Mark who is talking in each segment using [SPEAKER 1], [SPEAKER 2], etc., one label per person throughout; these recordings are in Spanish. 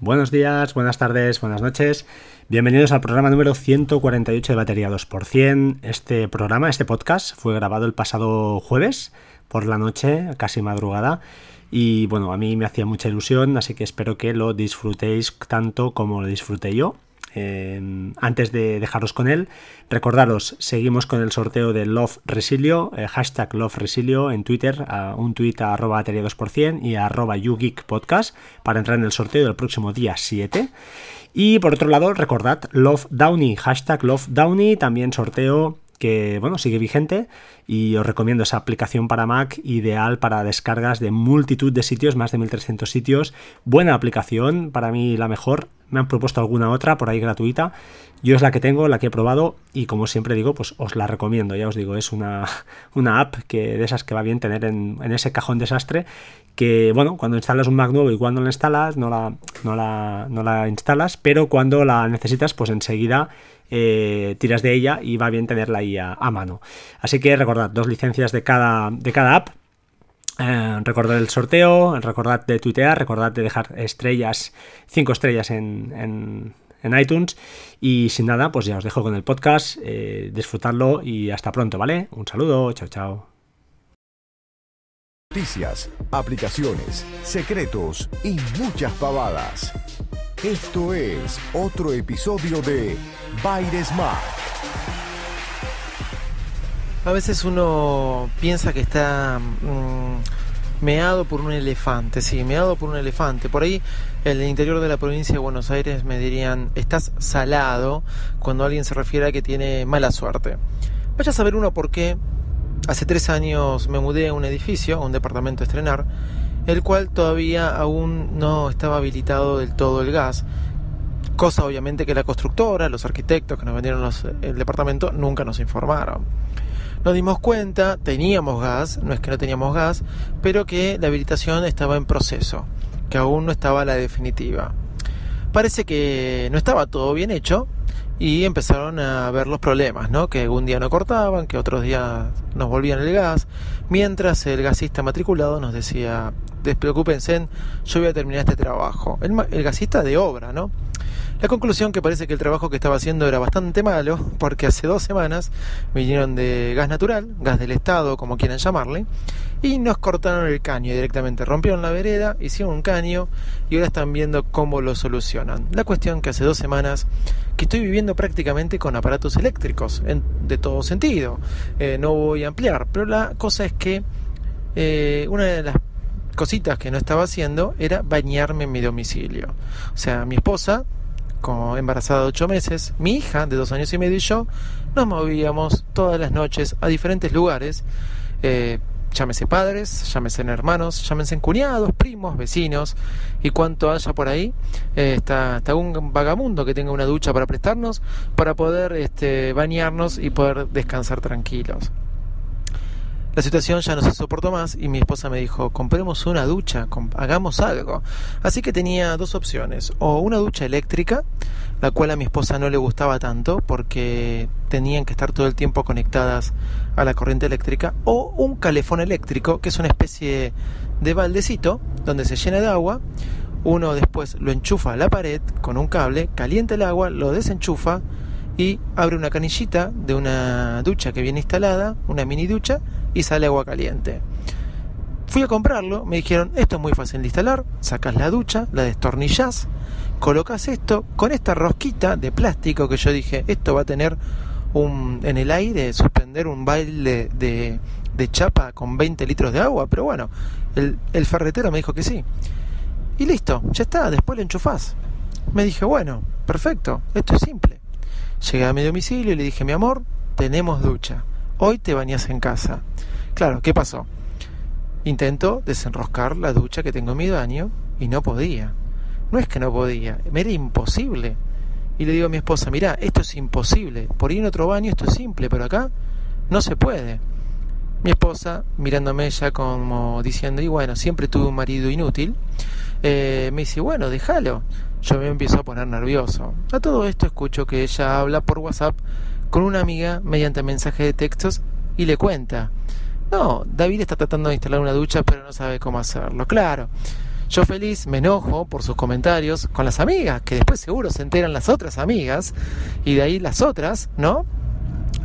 [SPEAKER 1] Buenos días, buenas tardes, buenas noches. Bienvenidos al programa número 148 de Batería 2%. Este programa, este podcast, fue grabado el pasado jueves por la noche, casi madrugada. Y bueno, a mí me hacía mucha ilusión, así que espero que lo disfrutéis tanto como lo disfruté yo. Eh, antes de dejaros con él, recordaros, seguimos con el sorteo de Love Resilio, eh, hashtag Love Resilio en Twitter, un tweet a arroba batería 2% y a arroba Podcast para entrar en el sorteo del próximo día 7. Y por otro lado, recordad Love Downey, hashtag Love Downey, también sorteo que bueno, sigue vigente y os recomiendo esa aplicación para Mac ideal para descargas de multitud de sitios, más de 1300 sitios. Buena aplicación, para mí la mejor. Me han propuesto alguna otra por ahí gratuita. Yo es la que tengo, la que he probado y como siempre digo, pues os la recomiendo. Ya os digo, es una, una app que de esas que va bien tener en, ese cajón desastre que bueno, cuando instalas un Mac nuevo y cuando lo instalas no la, no la, no la instalas, pero cuando la necesitas pues enseguida eh, tiras de ella y va bien tenerla ahí a, mano. Así que recordad, dos licencias de cada, de cada app. Eh, recordad el sorteo, recordad de tuitear, recordad de dejar estrellas, cinco estrellas en, en, iTunes. Y sin nada, pues ya os dejo con el podcast, eh, disfrutarlo y hasta pronto, ¿vale? Un saludo, chao, chao.
[SPEAKER 2] Noticias, aplicaciones, secretos y muchas pavadas. Esto es otro episodio de Baires Smart.
[SPEAKER 3] A veces uno piensa que está mm, meado por un elefante, sí, meado por un elefante. Por ahí, en el interior de la provincia de Buenos Aires me dirían, estás salado cuando alguien se refiere a que tiene mala suerte. Vaya a saber uno por qué. Hace tres años me mudé a un edificio, a un departamento a estrenar, el cual todavía aún no estaba habilitado del todo el gas, cosa obviamente que la constructora, los arquitectos que nos vendieron el departamento nunca nos informaron. Nos dimos cuenta, teníamos gas, no es que no teníamos gas, pero que la habilitación estaba en proceso, que aún no estaba la definitiva. Parece que no estaba todo bien hecho y empezaron a ver los problemas, ¿no? Que un día no cortaban, que otros días nos volvían el gas, mientras el gasista matriculado nos decía, despreocúpense, yo voy a terminar este trabajo. El, el, gasista de obra, ¿no? La conclusión que parece que el trabajo que estaba haciendo era bastante malo, porque hace dos semanas vinieron de gas natural, gas del Estado, como quieran llamarle, y nos cortaron el caño directamente. Rompieron la vereda, hicieron un caño y ahora están viendo cómo lo solucionan. La cuestión que hace dos semanas que estoy viviendo prácticamente con aparatos eléctricos, de todo sentido. Eh, no voy a ampliar, pero la cosa es que eh, una de las cositas que no estaba haciendo era bañarme en mi domicilio. O sea, mi esposa como embarazada de ocho meses, mi hija de dos años y medio y yo nos movíamos todas las noches a diferentes lugares, eh, llámese padres, llámese hermanos, llámense cuñados, primos, vecinos y cuanto haya por ahí, eh, está, está, un vagamundo que tenga una ducha para prestarnos, para poder este, bañarnos y poder descansar tranquilos. La situación ya no se soportó más y mi esposa me dijo, compremos una ducha, hagamos algo. Así que tenía dos opciones, o una ducha eléctrica, la cual a mi esposa no le gustaba tanto porque tenían que estar todo el tiempo conectadas a la corriente eléctrica, o un calefón eléctrico, que es una especie de baldecito donde se llena de agua, uno después lo enchufa a la pared con un cable, calienta el agua, lo desenchufa, y abre una canillita de una ducha que viene instalada, una mini ducha, y sale agua caliente. Fui a comprarlo, me dijeron, esto es muy fácil de instalar, sacas la ducha, la destornillas, colocas esto con esta rosquita de plástico que yo dije, esto va a tener un, en el aire, suspender un baile de, de chapa con 20 litros de agua, pero bueno, el, ferretero me dijo que sí. Y listo, ya está, después lo enchufás. Me dije, bueno, perfecto, esto es simple. Llegué a mi domicilio y le dije, mi amor, tenemos ducha. Hoy te bañas en casa. Claro, ¿qué pasó? Intento desenroscar la ducha que tengo en mi baño y no podía. No es que no podía, me era imposible. Y le digo a mi esposa, mira, esto es imposible. Por ir en otro baño esto es simple, pero acá no se puede. Mi esposa, mirándome ya como diciendo, y bueno, siempre tuve un marido inútil, eh, me dice, bueno, déjalo yo me empiezo a poner nervioso. A todo esto escucho que ella habla por WhatsApp con una amiga mediante mensaje de textos y le cuenta, no, David está tratando de instalar una ducha pero no sabe cómo hacerlo. Claro, Yo feliz me enojo por sus comentarios con las amigas, que después seguro se enteran las otras amigas, y de ahí las otras, ¿no?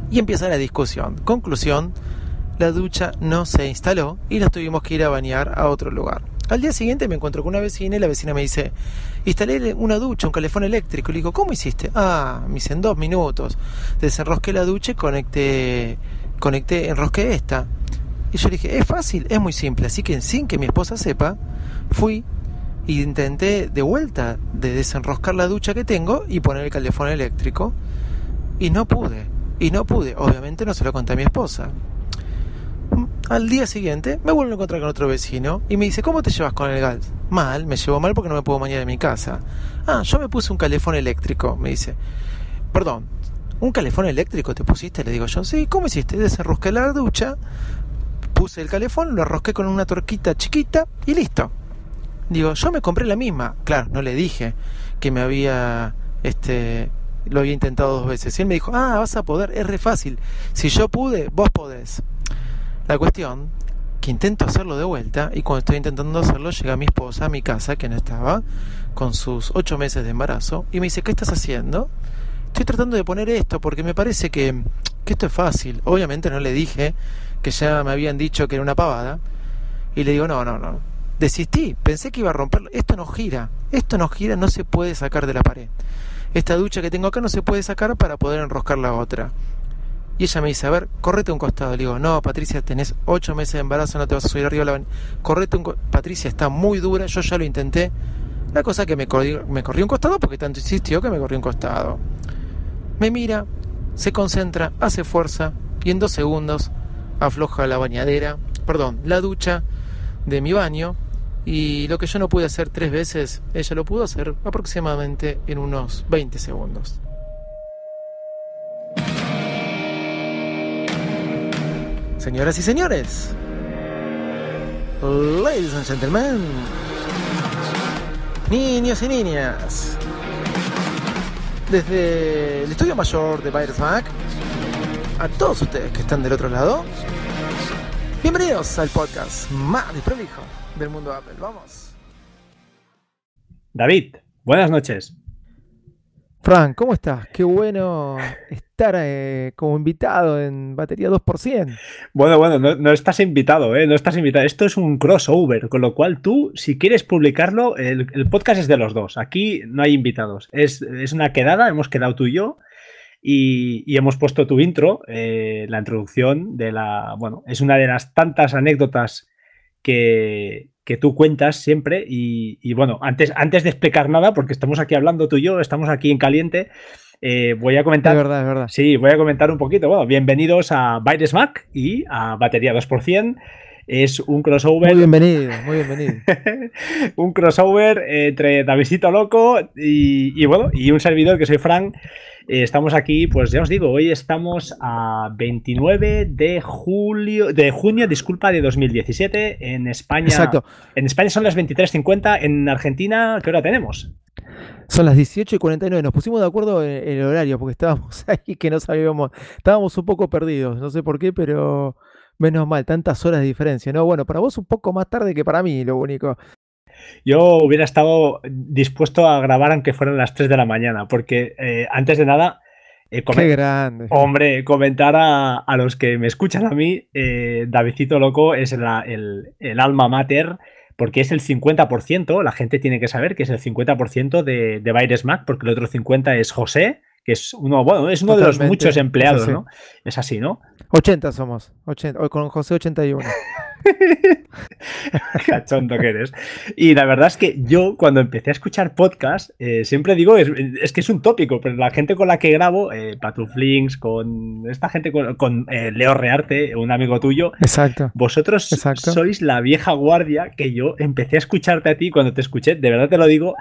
[SPEAKER 3] Y empieza la discusión. Conclusión, la ducha no se instaló y nos tuvimos que ir a bañar a otro lugar. Al día siguiente me encuentro con una vecina y la vecina me dice, instalé una ducha, un calefón eléctrico. Le digo, ¿cómo hiciste? Ah, me dice, en dos minutos. Desenrosqué la ducha y conecté, conecté, enrosqué esta. Y yo le dije, es fácil, es muy simple. Así que sin que mi esposa sepa, fui e intenté de vuelta de desenroscar la ducha que tengo y poner el calefón eléctrico. Y no pude. Y no pude. Obviamente no se lo conté a mi esposa. Al día siguiente me vuelvo a encontrar con otro vecino y me dice, ¿cómo te llevas con el gas? Mal, me llevo mal porque no me puedo bañar en mi casa. Ah, yo me puse un calefón eléctrico, me dice. Perdón, ¿un calefón eléctrico te pusiste? Le digo yo, sí, ¿cómo hiciste? Desenrosqué la ducha, puse el calefón, lo arrosqué con una torquita chiquita y listo. Digo, yo me compré la misma. Claro, no le dije que me había, este, lo había intentado dos veces. Y él me dijo, ah, vas a poder, es re fácil. Si yo pude, vos podés. La cuestión, que intento hacerlo de vuelta y cuando estoy intentando hacerlo llega mi esposa a mi casa, que no estaba, con sus ocho meses de embarazo, y me dice, ¿qué estás haciendo? Estoy tratando de poner esto porque me parece que, que esto es fácil. Obviamente no le dije que ya me habían dicho que era una pavada. Y le digo, no, no, no. Desistí, pensé que iba a romperlo. Esto no gira, esto no gira, no se puede sacar de la pared. Esta ducha que tengo acá no se puede sacar para poder enroscar la otra. Y ella me dice, a ver, correte un costado. Le digo, no, Patricia, tenés ocho meses de embarazo, no te vas a subir arriba la Correte un Patricia está muy dura, yo ya lo intenté. La cosa que me corrí, me un costado porque tanto insistió que me corrí un costado. Me mira, se concentra, hace fuerza y en dos segundos afloja la bañadera, perdón, la ducha de mi baño. Y lo que yo no pude hacer tres veces, ella lo pudo hacer aproximadamente en unos 20 segundos. Señoras y señores, ladies and gentlemen, niños y niñas, desde el estudio mayor de Virus Mac, a todos ustedes que están del otro lado, bienvenidos al podcast más desprolijo del mundo Apple. Vamos.
[SPEAKER 1] David, buenas noches.
[SPEAKER 3] Frank, ¿cómo estás? Qué bueno estar eh, como invitado en Batería 2%.
[SPEAKER 1] Bueno, bueno, no, estás invitado, ¿eh? No estás invitado. Esto es un crossover, con lo cual tú, si quieres publicarlo, el, podcast es de los dos. Aquí no hay invitados. Es, una quedada, hemos quedado tú y yo. Y, hemos puesto tu intro, eh, la introducción de la. Bueno, es una de las tantas anécdotas que, que tú cuentas siempre. Y, bueno, antes, antes de explicar nada, porque estamos aquí hablando tú y yo, estamos aquí en caliente. Eh, voy a comentar.
[SPEAKER 3] Es verdad, es verdad.
[SPEAKER 1] Sí, voy a comentar un poquito. Bueno, bienvenidos a Bytes Mac y a Batería 2%. Es un crossover.
[SPEAKER 3] Muy bienvenido, muy bienvenido.
[SPEAKER 1] un crossover entre Davidito Loco y, y, bueno, y un servidor que soy Frank. Eh, estamos aquí, pues ya os digo, hoy estamos a 29 de julio, de junio, disculpa, de 2017 en España.
[SPEAKER 3] Exacto.
[SPEAKER 1] En España son las 23.50, en Argentina, ¿qué hora tenemos?
[SPEAKER 3] Son las 18 y 49. Nos pusimos de acuerdo en el horario porque estábamos ahí que no sabíamos. Estábamos un poco perdidos. No sé por qué, pero menos mal, tantas horas de diferencia. No, bueno, para vos un poco más tarde que para mí, lo único.
[SPEAKER 1] Yo hubiera estado dispuesto a grabar aunque fueran las 3 de la mañana, porque eh, antes de nada,
[SPEAKER 3] eh, Qué grande.
[SPEAKER 1] Hombre, comentar a, los que me escuchan a mí, eh, Davidcito Loco es el, alma mater, porque es el 50%, la gente tiene que saber que es el 50% de, de Baires Mac, porque el otro 50% es José, que es uno, bueno, es uno de los muchos empleados, ¿no? Es así, ¿no?
[SPEAKER 3] 80 somos, 80, con José 81.
[SPEAKER 1] Cachondo que eres. Y la verdad es que yo cuando empecé a escuchar podcast, eh, siempre digo, es, que es un tópico, pero la gente con la que grabo, eh, Patuflinks, con esta gente, con, eh, Leo Rearte, un amigo tuyo,
[SPEAKER 3] Exacto.
[SPEAKER 1] vosotros sois la vieja guardia que yo empecé a escucharte a ti cuando te escuché, de verdad te lo digo,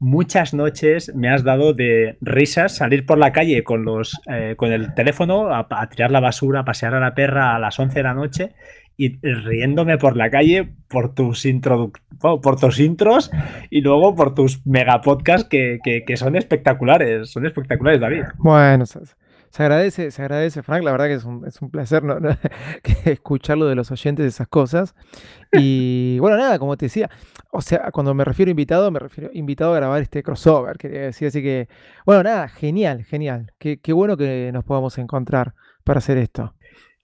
[SPEAKER 1] muchas noches me has dado de risas salir por la calle con los con el teléfono a, a, tirar la basura, a pasear a la perra a las 11 de la noche y riéndome por la calle por tus, por tus intros y luego por tus megapodcasts que, que, que son espectaculares. Son espectaculares, David.
[SPEAKER 3] Bueno, Se agradece, se agradece, Frank. La verdad que es un, es un placer ¿no? escucharlo de los oyentes de esas cosas. Y bueno, nada, como te decía, o sea, cuando me refiero a invitado, me refiero invitado a grabar este crossover, quería decir. Así que, bueno, nada, genial, genial. Qué, qué bueno que nos podamos encontrar para hacer esto.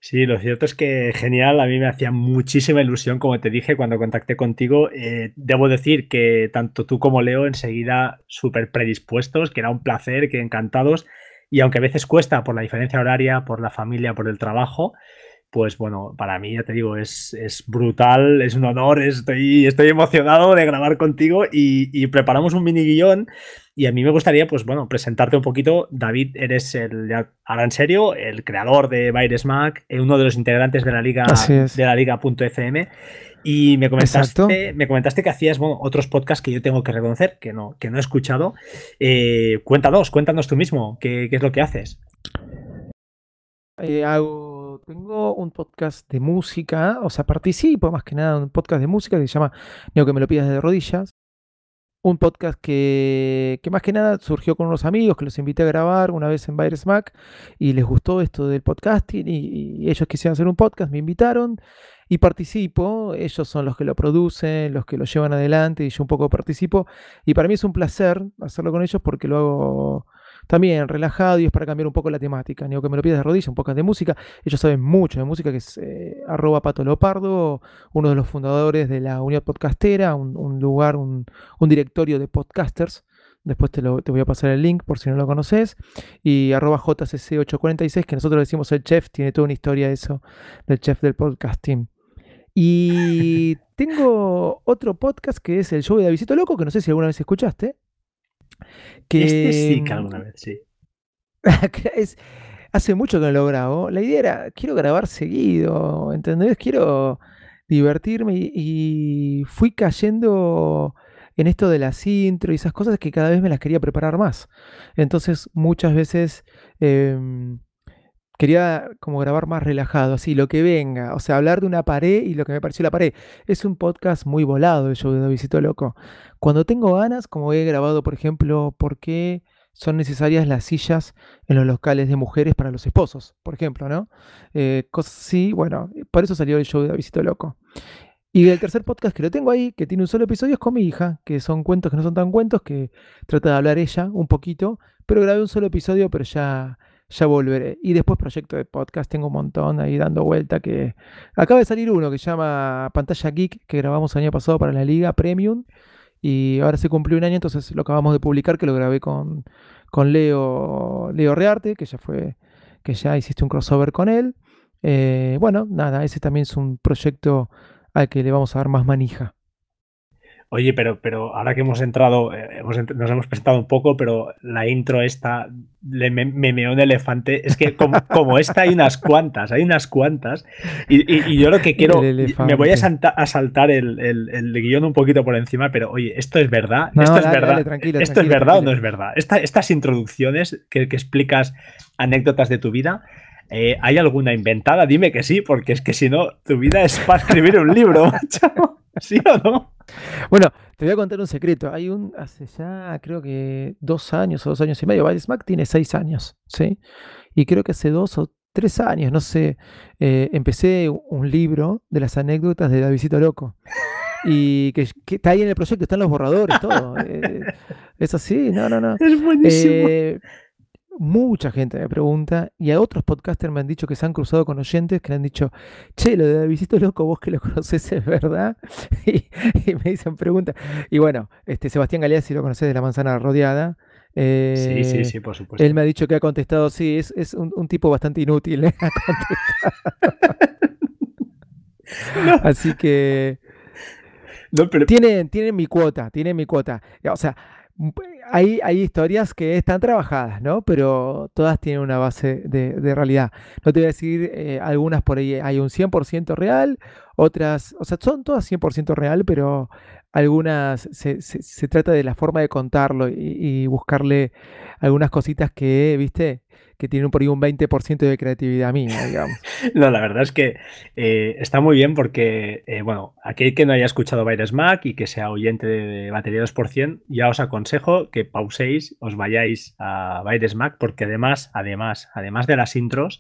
[SPEAKER 1] Sí, lo cierto es que genial, a mí me hacía muchísima ilusión, como te dije, cuando contacté contigo. Eh, debo decir que tanto tú como Leo enseguida súper predispuestos, que era un placer, que encantados. Y aunque a veces cuesta por la diferencia horaria, por la familia, por el trabajo, pues bueno, para mí, ya te digo, es, es brutal, es un honor, estoy, estoy emocionado de grabar contigo y, preparamos un mini guion y a mí me gustaría, pues bueno, presentarte un poquito. David, eres el, ahora en serio, el creador de Virus Mac, eh, uno de los integrantes de la liga de la liga.fm y me comentaste, me comentaste que hacías bueno, otros podcasts que yo tengo que reconocer, que no, que no he escuchado. Eh, cuéntanos, cuéntanos tú mismo, ¿qué, qué es lo que haces?
[SPEAKER 3] Eh, hago tengo un podcast de música, o sea, participo más que nada en un podcast de música que se llama Neo que me lo pidas de rodillas. Un podcast que, que, más que nada surgió con unos amigos que los invité a grabar una vez en Virus Mac y les gustó esto del podcasting y, ellos quisieron hacer un podcast, me invitaron y participo. Ellos son los que lo producen, los que lo llevan adelante y yo un poco participo. Y para mí es un placer hacerlo con ellos porque lo hago también relajado y es para cambiar un poco la temática. Ni que me lo pidas de rodillas, un poco de música. Ellos saben mucho de música, que es eh, arroba Pato Lopardo, uno de los fundadores de la Unión Podcastera, un, lugar, un, directorio de podcasters. Después te, lo, te, voy a pasar el link por si no lo conoces. Y arroba JCC846, que nosotros decimos el chef, tiene toda una historia eso del chef del podcasting. Y tengo otro podcast que es el show de Davidito Loco, que no sé si alguna vez escuchaste.
[SPEAKER 1] Que, este sí que alguna vez, sí.
[SPEAKER 3] hace mucho que no lo grabo. La idea era, quiero grabar seguido, ¿entendés? Quiero divertirme y, fui cayendo en esto de las intro y esas cosas que cada vez me las quería preparar más. Entonces muchas veces em, quería como grabar más relajado, así, lo que venga, o sea, hablar de una pared y lo que me pareció la pared. Es un podcast muy volado el show de Visito Loco. Cuando tengo ganas, como he grabado, por ejemplo, por qué son necesarias las sillas en los locales de mujeres para los esposos, por ejemplo, ¿no? Eh, cosas así, bueno, por eso salió el show de Visito Loco. Y el tercer podcast que lo tengo ahí, que tiene un solo episodio, es con mi hija, que son cuentos que no son tan cuentos, que trata de hablar ella un poquito, pero grabé un solo episodio, pero ya ya volveré. Y después proyecto de podcast, tengo un montón ahí dando vuelta que acaba de salir uno que se llama Pantalla Geek, que grabamos el año pasado para la Liga Premium. Y ahora se cumplió un año, entonces lo acabamos de publicar, que lo grabé con, con Leo, Leo Rearte, que ya fue, que ya hiciste un crossover con él. Eh, bueno, nada, ese también es un proyecto al que le vamos a dar más manija.
[SPEAKER 1] Oye, pero, pero ahora que hemos entrado, eh, nos hemos presentado un poco, pero la intro esta, le, me, meó un elefante, es que como, esta hay unas cuantas, hay unas cuantas, y, yo lo que quiero, me voy a, saltar el, el, guion un poquito por encima, pero oye, esto es verdad, esto es verdad, esto es verdad o no es verdad. estas introducciones que, explicas anécdotas de tu vida, eh, ¿hay alguna inventada? Dime que sí, porque es que si no, tu vida es para escribir un libro, macho. ¿Sí o no?
[SPEAKER 3] Bueno, te voy a contar un secreto. Hay un, hace ya creo que dos años o dos años y medio, Mac tiene seis años, ¿sí? Y creo que hace dos o tres años, no sé, eh, empecé un libro de las anécdotas de Davidito Loco. Y que, está ahí en el proyecto, están los borradores, todo. Eh, es así, no, no, no.
[SPEAKER 1] Es buenísimo.
[SPEAKER 3] Mucha gente me pregunta, y a otros podcasters me han dicho que se han cruzado con oyentes que le han dicho, che, lo de Davidito Loco, vos que lo conoces es verdad. y, me dicen preguntas. Y bueno, este Sebastián Galeazzi si lo conoces de la manzana rodeada.
[SPEAKER 1] sí, sí, eh, sí, por supuesto.
[SPEAKER 3] Él me ha dicho que ha contestado, sí, es, un, tipo bastante inútil. ¿eh? Así que... No, pero... tienen, tienen mi cuota, tienen mi cuota. O sea, hay, hay historias que están trabajadas, ¿no? Pero todas tienen una base de, realidad. No te voy a decir, eh, algunas por ahí hay un 100% real, otras, o sea, son todas 100% real, pero algunas se, trata de la forma de contarlo y, buscarle algunas cositas que, viste, que tienen por ahí un 20% de creatividad mía, digamos.
[SPEAKER 1] no, la verdad es que eh, está muy bien porque, eh, bueno, aquel que no haya escuchado Baires Mac y que sea oyente de, batería 2%, ya os aconsejo que pauséis, os vayáis a Baires Mac porque además, además, además de las intros,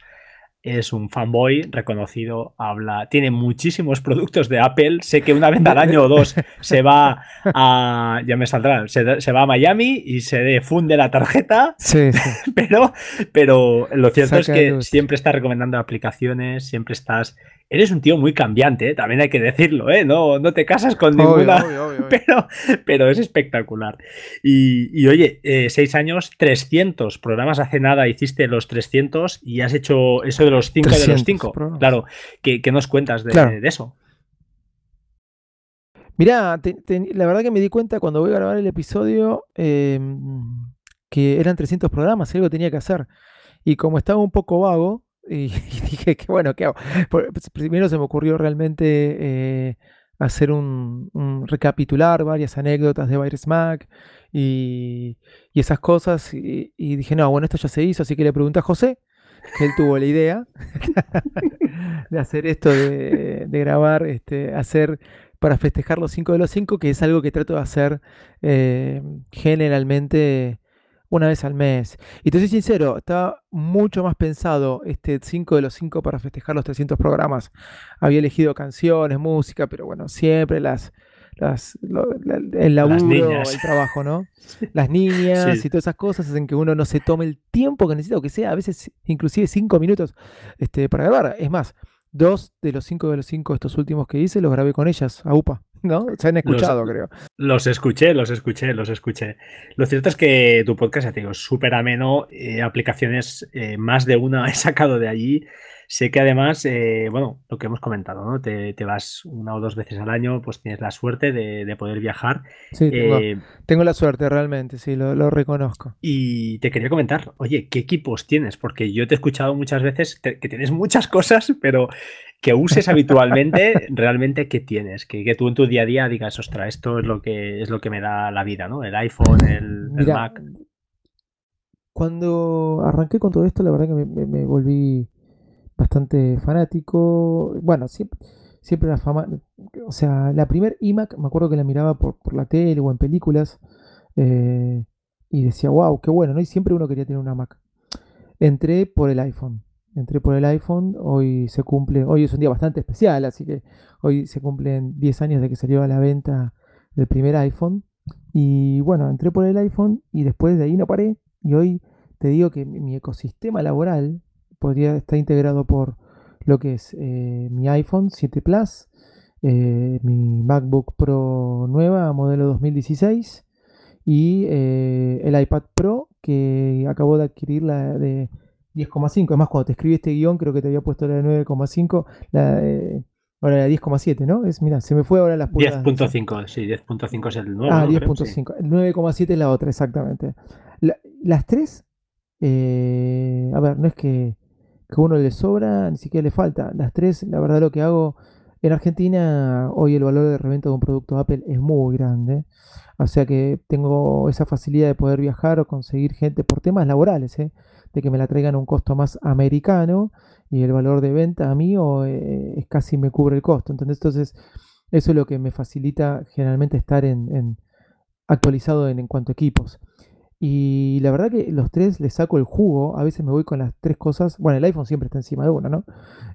[SPEAKER 1] es un fanboy reconocido, habla, tiene muchísimos productos de Apple. Sé que una vez al año o dos se va a, ya me saldrá, se, va a Miami y se funde la tarjeta.
[SPEAKER 3] Sí,
[SPEAKER 1] Pero, pero lo cierto es que siempre está recomendando aplicaciones, siempre estás eres un tío muy cambiante, ¿eh? también hay que decirlo, ¿eh? No, no te casas con ninguna, Pero, pero es espectacular. Y, oye, eh, seis años, 300 programas hace nada, hiciste los 300 y has hecho eso de los 5 de los 5. Claro, ¿qué, nos cuentas de, eso?
[SPEAKER 3] Mirá, la verdad que me di cuenta cuando voy a grabar el episodio em, que eran 300 programas, algo tenía que hacer. Y como estaba un poco vago, y, dije que bueno, ¿qué? Pues, primero se me ocurrió realmente eh, hacer un, recapitular varias anécdotas de Virus Mac y, esas cosas. Y, dije, no, bueno, esto ya se hizo, así que le pregunté a José, que él tuvo la idea de hacer esto, de, grabar, este, hacer para festejar los 5 de los 5, que es algo que trato de hacer eh, generalmente una vez al mes. Y te soy sincero, estaba mucho más pensado este 5 de los 5 para festejar los 300 programas. Había elegido canciones, música, pero bueno, siempre las, las el laburo, el trabajo, ¿no? Las niñas y todas esas cosas hacen que uno no se tome el tiempo que necesita, o que sea a veces inclusive 5 minutos este, para grabar. Es más, dos de los 5 de los 5 estos últimos que hice los grabé con ellas, a UPA. ¿No? Se han escuchado, creo.
[SPEAKER 1] Los escuché, los escuché, los escuché. Lo cierto es que tu podcast, ya te digo, es súper ameno, eh, aplicaciones, eh, más de una he sacado de allí. Sé que además, eh, bueno, lo que hemos comentado, ¿no? Te, vas una o dos veces al año, pues tienes la suerte de, poder viajar.
[SPEAKER 3] Sí, tengo, la suerte realmente, sí, lo, lo, reconozco.
[SPEAKER 1] Y te quería comentar, oye, ¿qué equipos tienes? Porque yo te he escuchado muchas veces que tienes muchas cosas, pero que uses habitualmente, realmente qué tienes, que, tú en tu día a día digas, ostras, esto es lo que es lo que me da la vida, ¿no? El iPhone, el, Mac.
[SPEAKER 3] Cuando arranqué con todo esto, la verdad que me, volví bastante fanático. Bueno, siempre, siempre la fama. O sea, la primer iMac me acuerdo que la miraba por, la tele o en películas. Eh, y decía, wow, qué bueno, ¿no? Y siempre uno quería tener una Mac. Entré por el iPhone entré por el iPhone, hoy se cumple, hoy es un día bastante especial, así que hoy se cumplen 10 años de que salió a la venta el primer iPhone. Y bueno, entré por el iPhone y después de ahí no paré. Y hoy te digo que mi ecosistema laboral podría estar integrado por lo que es eh, mi iPhone 7 Plus, eh, mi MacBook Pro nueva, modelo 2016, y eh, el iPad Pro que acabo de adquirir la de 10,5. Además, cuando te escribí este guion, creo que te había puesto la de 9,5. La, ahora la 10,7, ¿no? Es, mira, se me fue ahora las
[SPEAKER 1] 10.5, sí, 10.5 es el nuevo.
[SPEAKER 3] Ah, 10.5. El 9,7 es la otra, exactamente. las tres, eh, a ver, no es que, que uno le sobra, ni siquiera le falta. Las tres, la verdad, lo que hago. En Argentina, hoy el valor de reventa de un producto Apple es muy grande. O sea que tengo esa facilidad de poder viajar o conseguir gente por temas laborales, ¿eh? De que me la traigan a un costo más americano y el valor de venta a mí o, eh, es casi me cubre el costo. Entonces, eso es lo que me facilita generalmente estar en, actualizado en, cuanto a equipos. Y la verdad que los tres les saco el jugo. A veces me voy con las tres cosas. Bueno, el iPhone siempre está encima de uno, ¿no?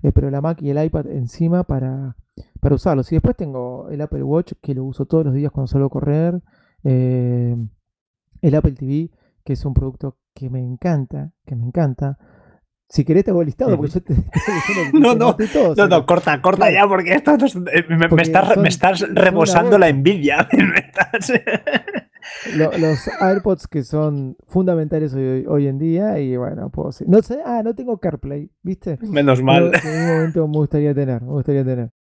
[SPEAKER 3] Eh, pero la Mac y el iPad encima para, para usarlos. Y después tengo el Apple Watch que lo uso todos los días cuando salgo a correr. Eh, el Apple TV, que es un producto que me encanta, que me encanta. Si querés te hago listado, porque yo te,
[SPEAKER 1] no, no, no, no, corta, corta ya, porque esto eh, me, estás, rebosando la envidia.
[SPEAKER 3] los, AirPods que son fundamentales hoy, en día, y bueno, pues No sé, ah, no tengo CarPlay, ¿viste?
[SPEAKER 1] Menos mal.
[SPEAKER 3] en un momento me gustaría tener, me gustaría tener.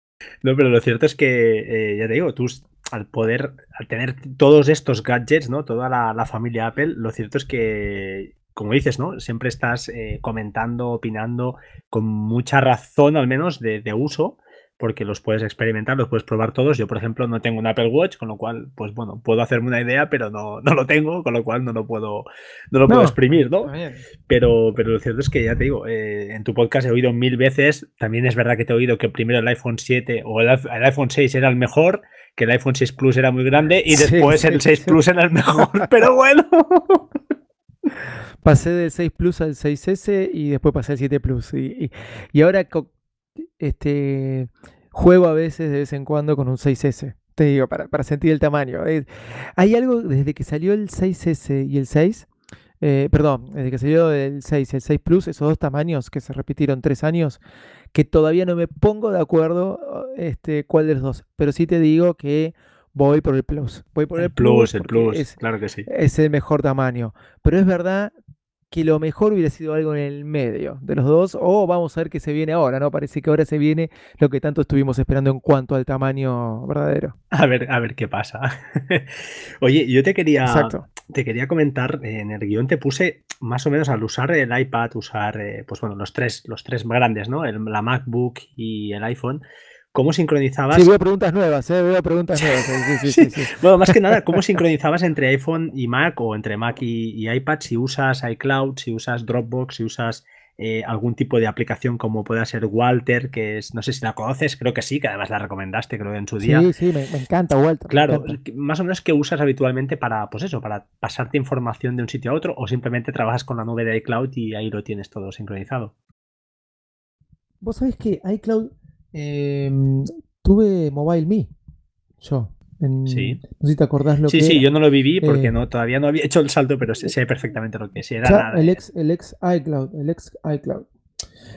[SPEAKER 1] No, pero lo cierto es que, eh, ya te digo, tú al poder, al tener todos estos gadgets, ¿no? Toda la, familia Apple, lo cierto es que, como dices, ¿no? Siempre estás eh, comentando, opinando, con mucha razón al menos de, uso, porque los puedes experimentar, los puedes probar todos. Yo, por ejemplo, no tengo un Apple Watch, con lo cual, pues bueno, puedo hacerme una idea, pero no, no lo tengo, con lo cual no lo puedo, no lo puedo exprimir, ¿no? Pero, pero lo cierto es que ya te digo, eh, en tu podcast he oído mil veces, también es verdad que te he oído que primero el iPhone 7 o el, iPhone 6 era el mejor, que el iPhone 6 Plus era muy grande y después el 6 Plus era el mejor, pero bueno.
[SPEAKER 3] Pasé del 6 Plus al 6S y después pasé al 7 Plus. Y, y ahora este, juego a veces de vez en cuando con un 6S. Te digo, para, sentir el tamaño. hay algo desde que salió el 6S y el 6, eh, perdón, desde que salió el 6 y el 6 Plus, esos dos tamaños que se repitieron tres años, que todavía no me pongo de acuerdo este, cuál de los dos. Pero sí te digo que voy por el Plus. Voy por el, Plus.
[SPEAKER 1] el Plus, claro que sí.
[SPEAKER 3] Es el mejor tamaño. Pero es verdad que lo mejor hubiera sido algo en el medio de los dos, o vamos a ver qué se viene ahora, ¿no? Parece que ahora se viene lo que tanto estuvimos esperando en cuanto al tamaño verdadero.
[SPEAKER 1] A ver, a ver qué pasa. Oye, yo te quería, te quería comentar, en el guion te puse más o menos al usar el iPad, usar, eh, pues bueno, los tres, los tres grandes, ¿no? El, la MacBook y el iPhone. ¿Cómo sincronizabas?
[SPEAKER 3] Sí, veo preguntas nuevas, ¿eh? veo preguntas nuevas. Sí, sí, sí,
[SPEAKER 1] bueno, más que nada, ¿cómo sincronizabas entre iPhone y Mac o entre Mac y, iPad si usas iCloud, si usas Dropbox, si usas eh, algún tipo de aplicación como pueda ser Walter, que es, no sé si la conoces, creo que sí, que además la recomendaste, creo, en su día.
[SPEAKER 3] Sí, sí, me, encanta Walter.
[SPEAKER 1] Claro, más o menos que usas habitualmente para, pues eso, para pasarte información de un sitio a otro o simplemente trabajas con la nube de iCloud y ahí lo tienes todo sincronizado.
[SPEAKER 3] Vos sabés que iCloud Em, tuve Mobile Me, yo.
[SPEAKER 1] sí.
[SPEAKER 3] No sé si te acordás lo
[SPEAKER 1] sí,
[SPEAKER 3] que.
[SPEAKER 1] Sí, sí, yo no lo viví porque eh, no, todavía no había hecho el salto, pero sé, perfectamente lo que es. Era
[SPEAKER 3] el, ex, el ex iCloud, el ex iCloud.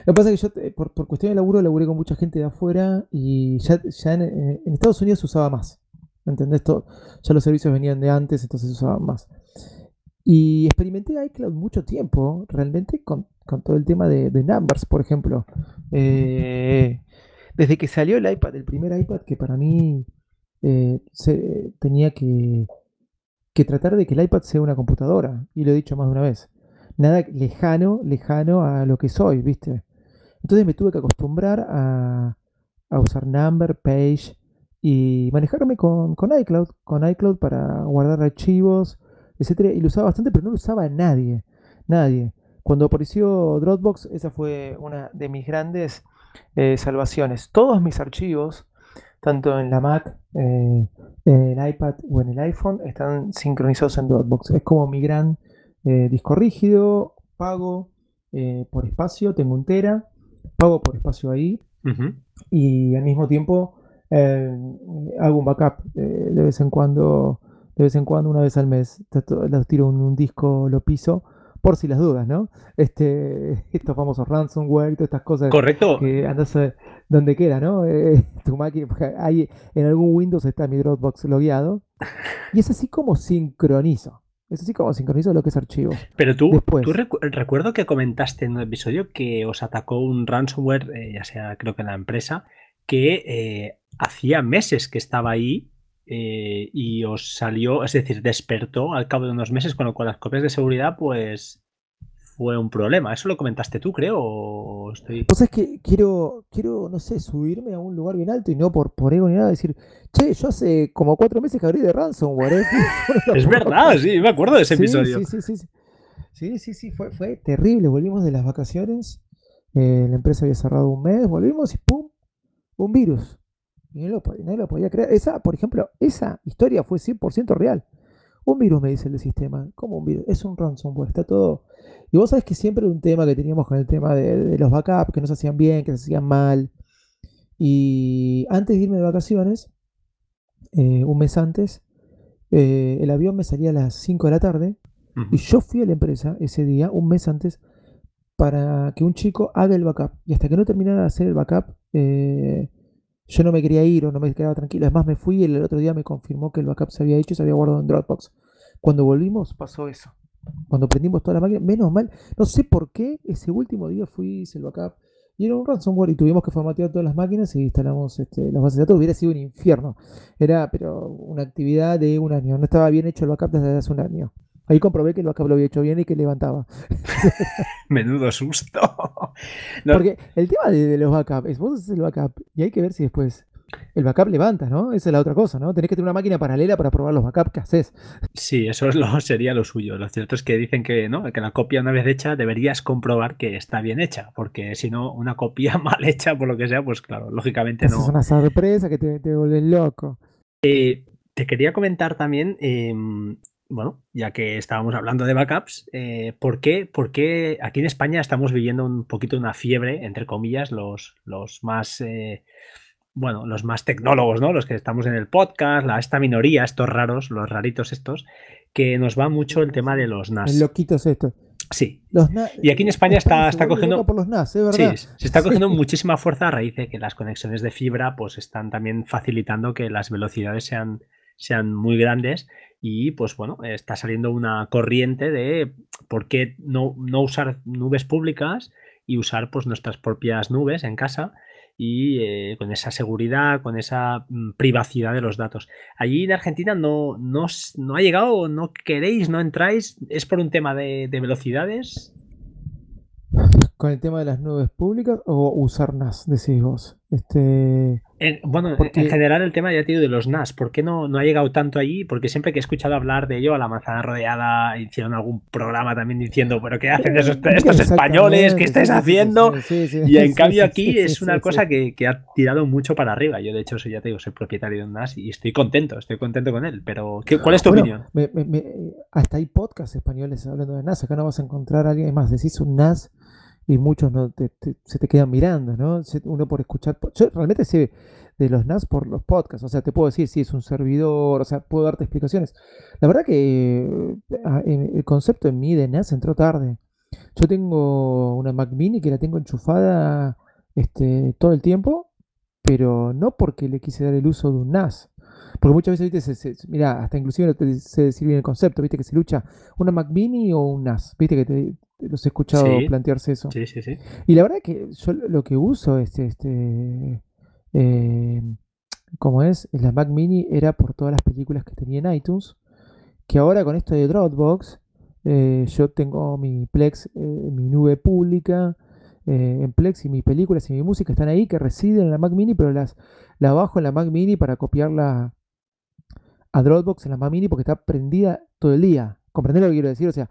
[SPEAKER 3] Lo que pasa es que yo, por, por cuestión de laburo, laburé con mucha gente de afuera y ya, ya en, Estados Unidos se usaba más. ¿Entendés? Todo, ya los servicios venían de antes, entonces se usaban más. Y experimenté iCloud mucho tiempo, realmente, con, con todo el tema de, de Numbers, por ejemplo. Eh, desde que salió el iPad, el primer iPad, que para mí eh, se, tenía que, que tratar de que el iPad sea una computadora, y lo he dicho más de una vez. Nada lejano, lejano a lo que soy, ¿viste? Entonces me tuve que acostumbrar a, usar Number, Page y manejarme con, con, iCloud, con iCloud para guardar archivos, etcétera. Y lo usaba bastante, pero no lo usaba nadie, nadie. Cuando apareció Dropbox, esa fue una de mis grandes eh, salvaciones. Todos mis archivos, tanto en la Mac, eh, en el iPad o en el iPhone, están sincronizados en Dropbox. Es como mi gran eh, disco rígido, pago por espacio, tengo un tera, pago por espacio ahí y al mismo tiempo hago un backup de vez en cuando, de vez en cuando, una vez al mes, lo tiro en un disco, lo piso por si las dudas, ¿no? Este, estos famosos ransomware, todas estas cosas.
[SPEAKER 1] Correcto.
[SPEAKER 3] Que andas a donde queda, ¿no? Eh, tu máquina, hay, en algún Windows está mi Dropbox logueado. Y es así como sincronizo. Es así como sincronizo lo que es archivos.
[SPEAKER 1] Pero tú, tú recuerdo que comentaste en un episodio que os atacó un ransomware, eh, ya sea creo que en la empresa, que eh, hacía meses que estaba ahí eh, y os salió, es decir, despertó al cabo de unos meses, con lo cual las copias de seguridad, pues fue un problema. Eso lo comentaste tú, creo. O estoy...
[SPEAKER 3] Pues es que quiero, quiero, no sé, subirme a un lugar bien alto y no por, por ego ni nada, decir, che, yo hace como cuatro meses que abrí de ransomware. ¿eh?
[SPEAKER 1] es verdad, sí, me acuerdo de ese episodio.
[SPEAKER 3] Sí, sí, sí. Sí, sí, sí, fue, fue terrible. Volvimos de las vacaciones, eh, la empresa había cerrado un mes, volvimos y ¡pum! Un virus. Y no lo, podía creer. Esa, por ejemplo, esa historia fue 100% real. Un virus, me dice el sistema. ¿Cómo un virus? Es un ransomware, está todo. Y vos sabés que siempre un tema que teníamos con el tema de, los backups, que no se hacían bien, que se hacían mal. Y antes de irme de vacaciones, eh, un mes antes, eh, el avión me salía a las 5 de la tarde. Y yo fui a la empresa ese día, un mes antes, para que un chico haga el backup. Y hasta que no terminara de hacer el backup, eh, yo no me quería ir o no me quedaba tranquilo. Es más, me fui y el otro día me confirmó que el backup se había hecho y se había guardado en Dropbox. Cuando volvimos pasó eso. Cuando prendimos toda la máquina, menos mal, no sé por qué, ese último día fui, el backup y era un ransomware y tuvimos que formatear todas las máquinas y instalamos este, las bases de datos. Hubiera sido un infierno. Era, pero una actividad de un año. No estaba bien hecho el backup desde hace un año. Ahí comprobé que el backup lo había hecho bien y que levantaba.
[SPEAKER 1] Menudo susto.
[SPEAKER 3] Porque el tema de, los backups es vos haces el backup y hay que ver si después el backup levanta, ¿no? Esa es la otra cosa, ¿no? Tenés que tener una máquina paralela para probar los backups que haces.
[SPEAKER 1] Sí, eso es lo, sería lo suyo. Lo cierto es que dicen que, ¿no? que la copia una vez hecha deberías comprobar que está bien hecha, porque si no, una copia mal hecha, por lo que sea, pues claro, lógicamente no.
[SPEAKER 3] Es una sorpresa que te, te vuelves loco.
[SPEAKER 1] Eh, te quería comentar también, em, bueno, ya que estábamos hablando de backups, eh, ¿por, qué, ¿por, qué, aquí en España estamos viviendo un poquito una fiebre, entre comillas, los, los más... Eh, bueno, los más tecnólogos, ¿no? Los que estamos en el podcast, la, esta minoría, estos raros, los raritos estos, que nos va mucho el tema de los NAS.
[SPEAKER 3] El loquitos estos.
[SPEAKER 1] Sí. y aquí en España está, está cogiendo.
[SPEAKER 3] Por los NAS, ¿eh? ¿verdad?
[SPEAKER 1] Sí, se está cogiendo muchísima fuerza a raíz de que las conexiones de fibra, pues están también facilitando que las velocidades sean, sean muy grandes. Y pues bueno, está saliendo una corriente de por qué no, no usar nubes públicas y usar pues nuestras propias nubes en casa y eh, con esa seguridad, con esa mm, privacidad de los datos. Allí en Argentina no, no, no, ha llegado, no queréis, no entráis, es por un tema de, de velocidades.
[SPEAKER 3] ¿Con el tema de las nubes públicas o usar NAS, decís vos? Este,
[SPEAKER 1] bueno, en general el tema ya digo de los NAS, ¿por qué no, no ha llegado tanto allí? Porque siempre que he escuchado hablar de ello, a la manzana rodeada, hicieron algún programa también diciendo, pero ¿qué hacen esos, estos españoles? ¿Qué estáis haciendo? y en cambio aquí es una cosa que, ha tirado mucho para arriba. Yo de hecho soy, ya te digo, soy propietario de un NAS y estoy contento, estoy contento con él. Pero ¿cuál es tu opinión?
[SPEAKER 3] hasta hay podcasts españoles hablando de NAS, acá no vas a encontrar a alguien más, decís un NAS y muchos no se te quedan mirando, ¿no? Uno por escuchar. Yo realmente sé de los NAS por los podcasts, o sea, te puedo decir si es un servidor, o sea, puedo darte explicaciones. La verdad que ah, el concepto en mí de NAS entró tarde. Yo tengo una Mac Mini que la tengo enchufada este, todo el tiempo, pero no porque le quise dar el uso de un NAS. Porque muchas veces, viste, mira, hasta inclusive no te sé decir bien el concepto, viste, que se lucha una Mac Mini o un NAS, viste, que te, los he escuchado plantearse eso.
[SPEAKER 1] Sí, sí, sí.
[SPEAKER 3] Y la verdad que yo lo que uso, este, este, eh, como es, la Mac Mini era por todas las películas que tenía en iTunes, que ahora con esto de Dropbox, eh, yo tengo mi Plex, eh, mi nube pública, en Plex y mis películas y mi música están ahí, que residen en la Mac Mini, pero las la bajo en la Mac Mini para copiarla a Dropbox en la Mac Mini porque está prendida todo el día. ¿Comprendés lo que quiero decir? O sea,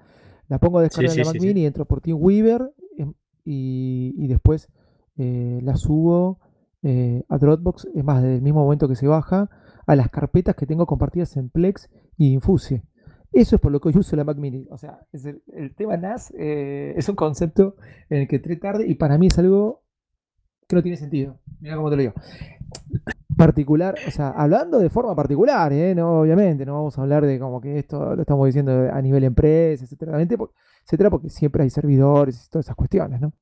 [SPEAKER 3] la pongo a descargar en la Mac Mini, entro por TeamWeaver em, y, y después eh, la subo eh, a Dropbox, es más, desde el mismo momento que se baja, a las carpetas que tengo compartidas en Plex y Infuse. Eso es por lo que yo uso la Mac Mini. O sea, el, tema NAS eh, es un concepto en el que entré tarde y para mí es algo que no tiene sentido. Mira cómo te lo digo. Particular, o sea, hablando de forma particular, ¿eh? no, obviamente, no vamos a hablar de como que esto lo estamos diciendo a nivel empresa, etcétera, etcétera, porque siempre hay servidores y todas esas cuestiones, ¿no?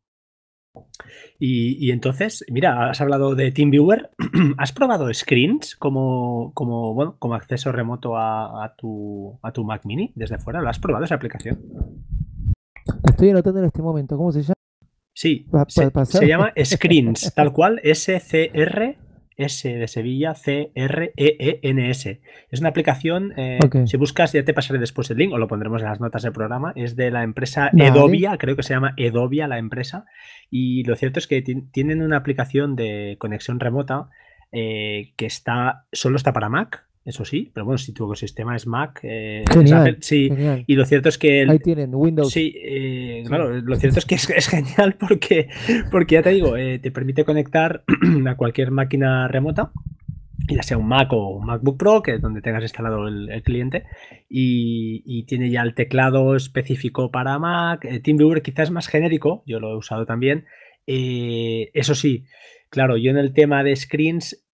[SPEAKER 1] Y, entonces, mira, has hablado de TeamViewer. ¿Has probado Screens como, como, bueno, como acceso remoto a, tu, a tu Mac Mini desde fuera? ¿Lo has probado esa aplicación?
[SPEAKER 3] estoy anotando en este momento. ¿Cómo se llama?
[SPEAKER 1] Sí, se, llama Screens, tal cual, S-C-R S de Sevilla, C-R-E-E-N-S. Es una aplicación, eh, si buscas, ya te pasaré después el link o lo pondremos en las notas del programa, es de la empresa Edovia, creo que se llama Edovia la empresa, y lo cierto es que tienen una aplicación de conexión remota eh, que está solo está para Mac, eso sí, pero bueno, si tu ecosistema es Mac, eh, sí, y lo cierto es que...
[SPEAKER 3] Ahí tienen Windows.
[SPEAKER 1] Sí, eh, claro, lo cierto es que es, genial porque, porque ya te digo, eh, te permite conectar a cualquier máquina remota, ya sea un Mac o un MacBook Pro, que es donde tengas instalado el, cliente, y, tiene ya el teclado específico para Mac. TeamViewer quizás es más genérico, yo lo he usado también. eso sí, claro, yo en el tema de screens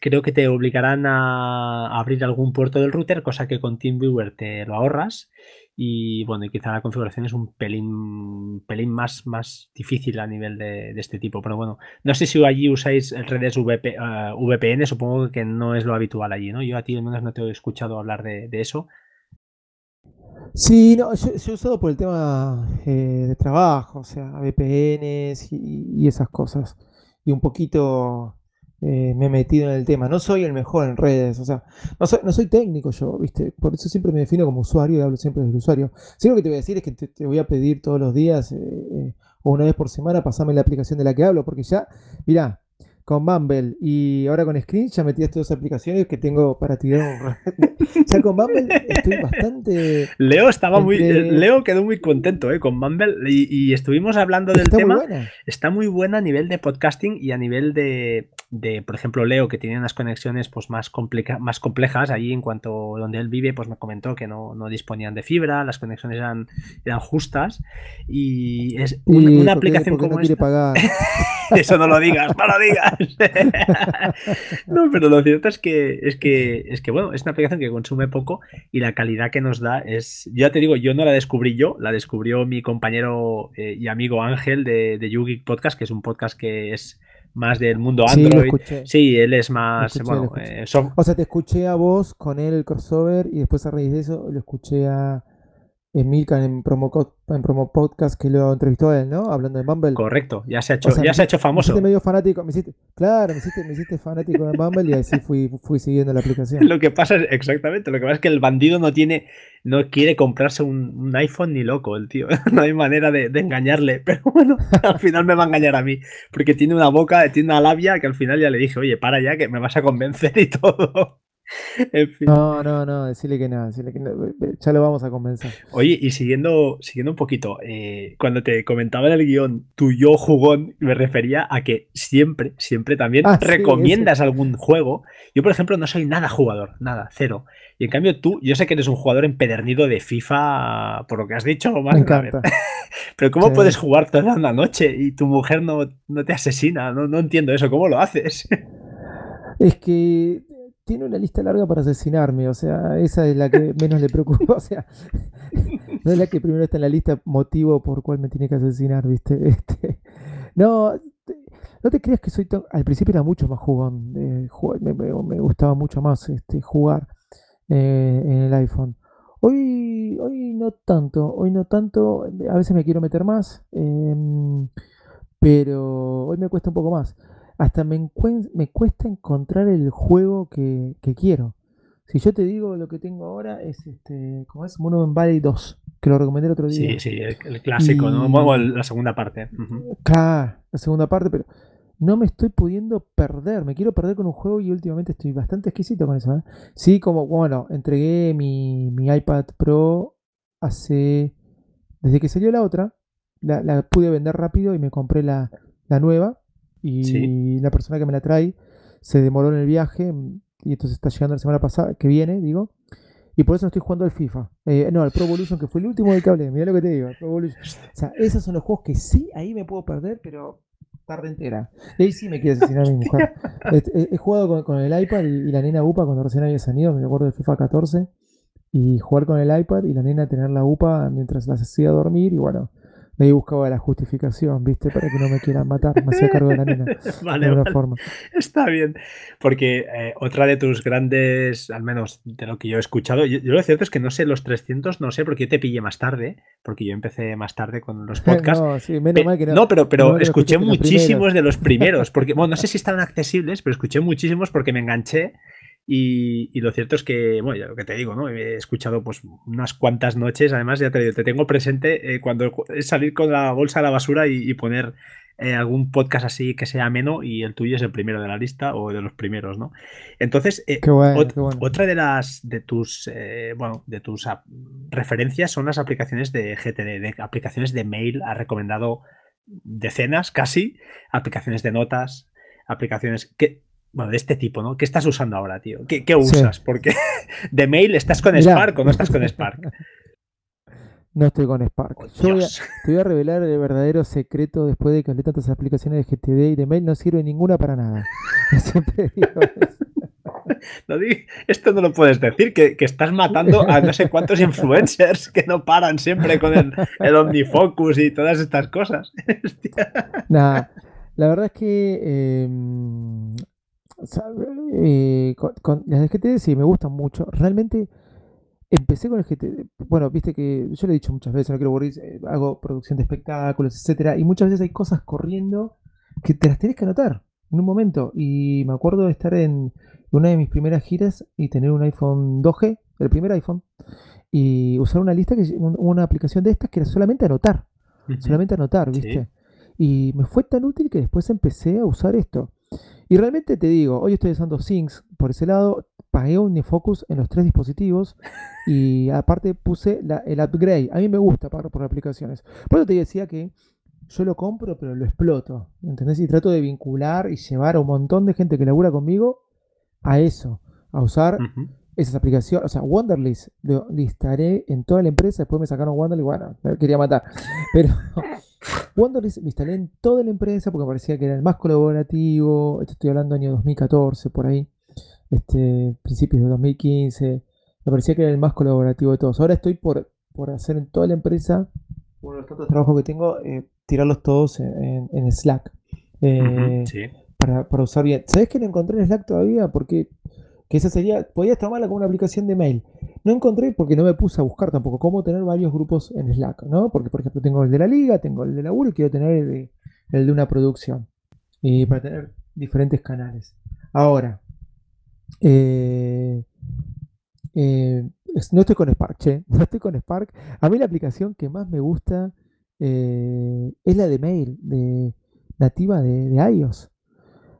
[SPEAKER 1] creo que te obligarán a abrir algún puerto del router, cosa que con TeamViewer te lo ahorras. Y bueno, y quizá la configuración es un pelín, pelín más, más difícil a nivel de, este tipo. Pero bueno, no sé si allí usáis redes VPN, eh, supongo que no es lo habitual allí, ¿no? Yo a ti al menos no te he escuchado hablar de, eso.
[SPEAKER 3] Sí, no, yo, he usado por el tema eh, de trabajo, o sea, VPNs y, y, esas cosas. Y un poquito eh, me he metido en el tema. No soy el mejor en redes, o sea, no soy, no soy técnico yo, ¿viste? Por eso siempre me defino como usuario y hablo siempre del usuario. Sí, lo que te voy a decir es que te, voy a pedir todos los días eh, eh, o una vez por semana pasarme la aplicación de la que hablo, porque ya, mirá, con Bumble y ahora con Screen ya metí estas dos aplicaciones que tengo para tirar ya con Bumble estoy bastante
[SPEAKER 1] Leo estaba muy Leo quedó muy contento ¿eh? con Bumble y, estuvimos hablando del tema está muy buena a nivel de podcasting y a nivel de, de por ejemplo Leo que tiene unas conexiones pues más, más complejas allí en cuanto donde él vive pues me comentó que no, no disponían de fibra las conexiones eran, eran justas y es una, aplicación como no pagar. eso no lo digas no lo digas no, pero lo cierto es que, es que es que bueno, es una aplicación que consume poco y la calidad que nos da es. Ya te digo, yo no la descubrí yo, la descubrió mi compañero eh, y amigo Ángel de, de YouGeek Podcast, que es un podcast que es más del mundo Android. Sí, él es más. bueno,
[SPEAKER 3] eh, O sea, te escuché a vos con él el crossover y después a raíz de eso lo escuché a En promo, en promo podcast que lo entrevistó a él, ¿no? Hablando de Bumble.
[SPEAKER 1] Correcto, ya se ha hecho, ya se ha hecho famoso.
[SPEAKER 3] Me hiciste medio fanático, me hiciste, claro, me hiciste, me hiciste fanático de Bumble y así fui, fui siguiendo la aplicación.
[SPEAKER 1] Lo que pasa es, exactamente, lo que pasa es que el bandido no tiene, no quiere comprarse un, iPhone ni loco, el tío. No hay manera de, de, engañarle, pero bueno, al final me va a engañar a mí, porque tiene una boca, tiene una labia que al final ya le dije, oye, para ya, que me vas a convencer y todo.
[SPEAKER 3] No, no, no, decirle que no, decirle que ya lo vamos a convencer.
[SPEAKER 1] Oye, y siguiendo, siguiendo un poquito, eh, cuando te comentaba en el guion tu yo jugón, me refería a que siempre, siempre también ah, recomiendas algún juego. Yo, por ejemplo, no soy nada jugador, nada, cero. Y en cambio tú, yo sé que eres un jugador empedernido de FIFA, por lo que has dicho, más me encanta. Pero ¿cómo puedes jugar toda la noche y tu mujer no, no te asesina? No, no entiendo eso, ¿cómo lo haces?
[SPEAKER 3] Es que tiene una lista larga para asesinarme, o sea, esa es la que menos le preocupa, o sea, no es la que primero está en la lista motivo por cual me tiene que asesinar, ¿viste? Este, no, no te creas que soy tan... Al principio era mucho más jugón, eh, me, gustaba mucho más este, jugar eh, en el iPhone. Hoy, hoy no tanto, hoy no tanto, a veces me quiero meter más, em, pero hoy me cuesta un poco más hasta me, me cuesta encontrar el juego que, quiero. Si yo te digo lo que tengo ahora es este, ¿cómo es? Monument Valley 2, que lo recomendé el otro
[SPEAKER 1] día. Sí, sí, el, clásico, ¿no? la segunda parte.
[SPEAKER 3] Claro, la segunda parte, pero no me estoy pudiendo perder. Me quiero perder con un juego y últimamente estoy bastante exquisito con eso. ¿eh? Sí, como, bueno, entregué mi, mi, iPad Pro hace. Desde que salió la otra, la, la pude vender rápido y me compré la, la nueva y la persona que me la trae se demoró en el viaje y entonces está llegando la semana pasada, que viene, digo. Y por eso no estoy jugando al FIFA. Eh, no, al Pro Evolution, que fue el último del que hablé. Mirá lo que te digo, Pro Evolution. O sea, esos son los juegos que sí, ahí me puedo perder, pero tarde entera. Y ahí sí me quiere asesinar a mi mujer. He, jugado con, el iPad y, la nena UPA cuando recién había salido, me acuerdo del FIFA 14. Y jugar con el iPad y la nena tener la UPA mientras las hacía dormir. Y bueno, me buscaba la justificación, ¿viste? Para que no me quieran matar. Me hacía cargo de la nena. vale, de forma.
[SPEAKER 1] Está bien. Porque eh, otra de tus grandes, al menos de lo que yo he escuchado, yo, lo cierto es que no sé, los 300, no sé, porque yo te pillé más tarde, porque yo empecé más tarde con los podcasts. no, sí, menos mal que no. No, pero, pero escuché muchísimos de los primeros, porque, bueno, no sé si estaban accesibles, pero escuché muchísimos porque me enganché y, lo cierto es que, bueno, ya lo que te digo, ¿no? He escuchado pues unas cuantas noches, además ya te, te tengo presente eh, cuando es salir con la bolsa a la basura y, poner eh, algún podcast así que sea ameno y el tuyo es el primero de la lista o de los primeros, ¿no? Entonces, eh, otra de las de tus, bueno, de tus referencias son las aplicaciones de GTD, de aplicaciones de mail, ha recomendado decenas casi, aplicaciones de notas, aplicaciones que bueno, de este tipo, ¿no? ¿Qué estás usando ahora, tío? ¿Qué, usas? Porque de mail estás con Spark o no estás con Spark.
[SPEAKER 3] No estoy con Spark. Oh, Yo te voy a revelar el verdadero secreto después de que hablé tantas aplicaciones de GTD y de mail, no sirve ninguna para nada. Siempre digo
[SPEAKER 1] esto no lo puedes decir, que, estás matando a no sé cuántos influencers que no paran siempre con el, el OmniFocus y todas estas cosas.
[SPEAKER 3] Nada, la verdad es que em, eh, con, las GTD sí me gustan mucho. Realmente empecé con el GTD. Bueno, viste que yo lo he dicho muchas veces, no quiero aburrir, eh, hago producción de espectáculos, etcétera, y muchas veces hay cosas corriendo que te las tienes que anotar. en un momento. Y me acuerdo de estar en una de mis primeras giras y tener un iPhone 2G, el primer iPhone, y usar una lista, que una aplicación de estas que era solamente anotar. Solamente anotar, ¿viste? Y me fue tan útil que después empecé a usar esto. Y realmente te digo, hoy estoy usando Things por ese lado, pagué Unifocus en los tres dispositivos y aparte puse el upgrade. A mí me gusta pagar por aplicaciones. Por eso te decía que yo lo compro, pero lo exploto. ¿Entendés? Y trato de vincular y llevar a un montón de gente que labura conmigo a eso, a usar esas aplicaciones. O sea, Wonderlist lo listaré en toda la empresa. Después me sacaron Wonderlist, bueno, me quería matar. Pero Wonderlist lo instalé en toda la empresa porque me parecía que era el más colaborativo. Esto estoy hablando año 2014, por ahí. Este, principios de 2015. Me parecía que era el más colaborativo de todos. Ahora estoy por, por hacer en toda la empresa, uno de los tantos trabajos que tengo, eh, tirarlos todos en, Slack. Eh, para, para, usar bien. ¿Sabes que no encontré en Slack todavía? Porque que esa sería, podías tomarla como una aplicación de mail. No encontré porque no me puse a buscar tampoco cómo tener varios grupos en Slack, ¿no? Porque, por ejemplo, tengo el de la liga, tengo el de laburo y quiero tener el de, una producción. Y para tener diferentes canales. Ahora, eh, eh, no estoy con Spark, che, no estoy con Spark. A mí la aplicación que más me gusta eh, es la de mail, de, nativa de, de, iOS.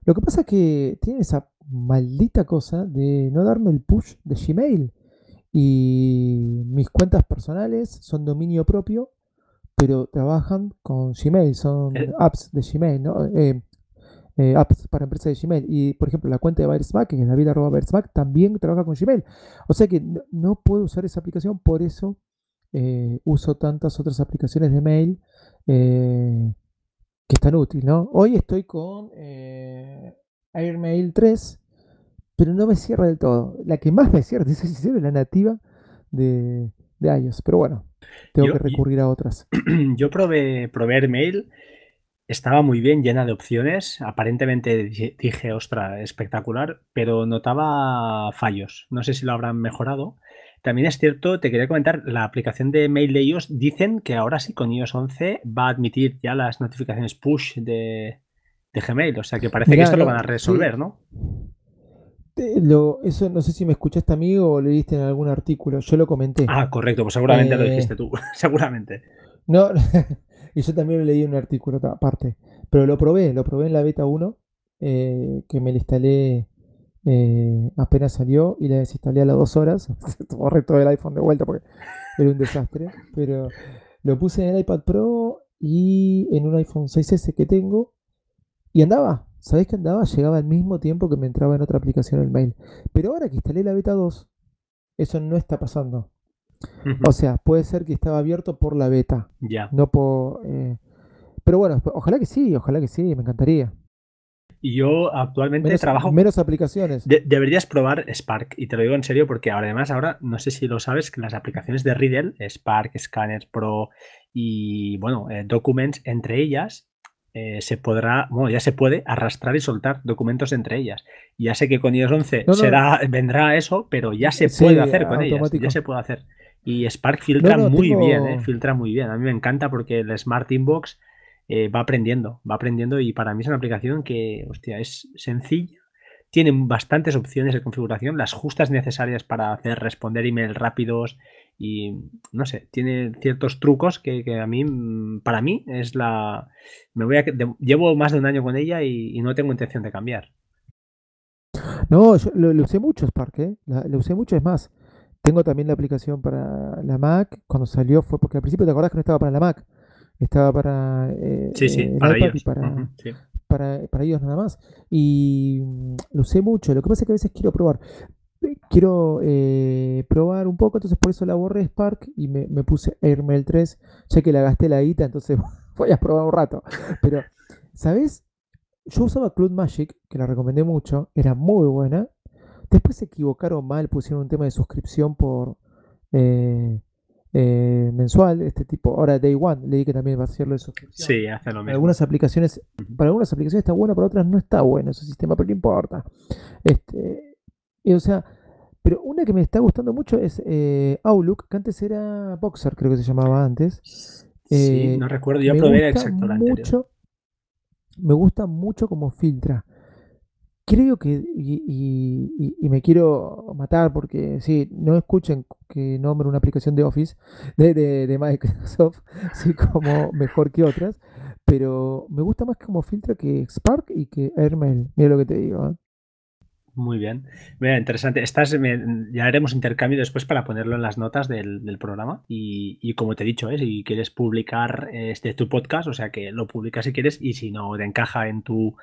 [SPEAKER 3] Lo que pasa es que tiene esa maldita cosa de no darme el push de Gmail. Y mis cuentas personales son dominio propio, pero trabajan con Gmail, son eh. apps de Gmail, ¿no? Eh, eh, apps para empresas de Gmail. Y por ejemplo, la cuenta de Byresmack, que es David.Byresmack, también trabaja con Gmail. O sea que no, puedo usar esa aplicación, por eso uso tantas otras aplicaciones de mail que están útiles, ¿no? Hoy estoy con Airmail 3, pero no me cierra del todo. La que más me cierra, es la nativa de, de iOS. Pero bueno, tengo que recurrir a otras.
[SPEAKER 1] Yo probé, probé Airmail, estaba muy bien, llena de opciones. Aparentemente dije, ostra, espectacular, pero notaba fallos. No sé si lo habrán mejorado. También es cierto, te quería comentar, la aplicación de mail de iOS dicen que ahora sí con iOS 11 va a admitir ya las notificaciones push de, de Gmail. O sea que parece que esto lo van a resolver, ¿no?
[SPEAKER 3] Lo, eso no sé si me escuchaste a mí o leíste en algún artículo. Yo lo comenté.
[SPEAKER 1] Ah, correcto, pues seguramente lo eh, dijiste tú. seguramente.
[SPEAKER 3] No, y yo también lo leí en un artículo aparte. Pero lo probé, lo probé en la beta 1, eh, que me la instalé eh, apenas salió y la desinstalé a las dos horas. Borré todo el iPhone de vuelta porque era un desastre. Pero lo puse en el iPad Pro y en un iPhone 6S que tengo y andaba, ¿sabés que andaba? Llegaba al mismo tiempo que me entraba en otra aplicación el mail. Pero ahora que instalé la beta 2, eso no está pasando. O sea, puede ser que estaba abierto por la beta.
[SPEAKER 1] Ya.
[SPEAKER 3] No por. Eh, pero bueno, ojalá que sí, ojalá que sí, me encantaría.
[SPEAKER 1] Y yo actualmente trabajo.
[SPEAKER 3] Menos aplicaciones.
[SPEAKER 1] deberías probar Spark. Y te lo digo en serio porque además ahora, no sé si lo sabes, que las aplicaciones de Riddle, Spark, Scanner Pro y bueno, eh, Documents, entre ellas, eh, se podrá, bueno, ya se puede arrastrar y soltar documentos entre ellas. Ya sé que con iOS 11 será, vendrá eso, pero ya se puede hacer con ellas. Ya se puede hacer. Y Spark filtra muy bien, eh, filtra muy bien. A mí me encanta porque el Smart Inbox eh, va aprendiendo, va aprendiendo y para mí es una aplicación que, hostia, es sencilla. Tiene bastantes opciones de configuración, las justas necesarias para hacer responder email rápidos y no sé, tiene ciertos trucos que, a mí, para mí, es la... Me voy a, llevo más de un año con ella y, no tengo intención de cambiar.
[SPEAKER 3] No, yo lo, usé mucho Spark, ¿eh? lo usé mucho, es más, tengo también la aplicación para la Mac, cuando salió fue porque al principio te acordás que no estaba para la Mac, estaba para
[SPEAKER 1] eh, sí, sí, eh, para ellos.
[SPEAKER 3] para, para, ellos nada más. Y mm, lo usé mucho, lo que pasa es que a veces quiero probar quiero eh, probar un poco, entonces por eso la borré Spark y me, puse Airmail 3, ya que la gasté la guita, entonces voy a probar un rato. Pero, ¿sabes? Yo usaba Cloud Magic, que la recomendé mucho, era muy buena. Después se equivocaron mal, pusieron un tema de suscripción por eh, eh, mensual, este tipo. Ahora Day One, leí que también va a hacerlo de suscripción.
[SPEAKER 1] Sí, hace lo mismo.
[SPEAKER 3] algunas aplicaciones, para algunas aplicaciones está bueno, para otras no está bueno ese sistema, pero no importa. Este, o sea, pero una que me está gustando mucho es eh, Outlook, que antes era Boxer, creo que se llamaba antes.
[SPEAKER 1] sí, eh, no recuerdo, yo probé mucho,
[SPEAKER 3] Me gusta mucho como filtra. creo que, y, me quiero matar porque sí, no escuchen que nombre una aplicación de Office de, de, Microsoft, sí, como mejor que otras, pero me gusta más como filtro que Spark y que Airmail, mira lo que te digo. ¿eh?
[SPEAKER 1] Muy bien. Mira, interesante. Estás, ya haremos intercambio después para ponerlo en las notas del, programa. Y, como te he dicho, ¿eh? si quieres publicar este tu podcast, o sea que lo publicas si quieres, y si no te encaja en tu,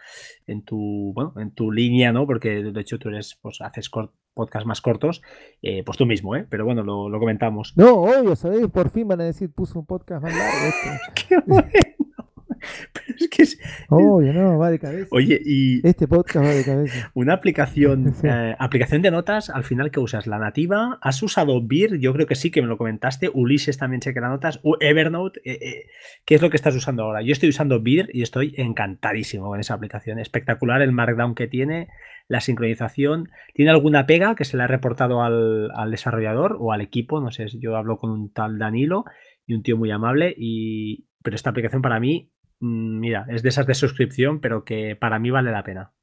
[SPEAKER 1] en tu, bueno, en tu línea, ¿no? Porque de hecho tú eres, pues haces podcast más cortos, eh, pues tú mismo, ¿eh? Pero bueno, lo, comentamos.
[SPEAKER 3] No, obvio, ¿sabéis? Por fin van a decir, puso un podcast más largo. Este.
[SPEAKER 1] Qué bueno. Es que es,
[SPEAKER 3] Obvio, no, va de cabeza.
[SPEAKER 1] Oye, y.
[SPEAKER 3] Este podcast va de cabeza.
[SPEAKER 1] Una aplicación, eh, aplicación de notas, al final, ¿qué usas? ¿La nativa? ¿Has usado Beer? Yo creo que sí, que me lo comentaste. Ulises también sé que la notas. Evernote, eh, eh, ¿qué es lo que estás usando ahora? Yo estoy usando Beer y estoy encantadísimo con esa aplicación. Espectacular el markdown que tiene, la sincronización. ¿Tiene alguna pega que se le ha reportado al, al desarrollador o al equipo? No sé, yo hablo con un tal Danilo y un tío muy amable y, pero esta aplicación para mí mira, es de esas de suscripción, pero que para mí vale la pena.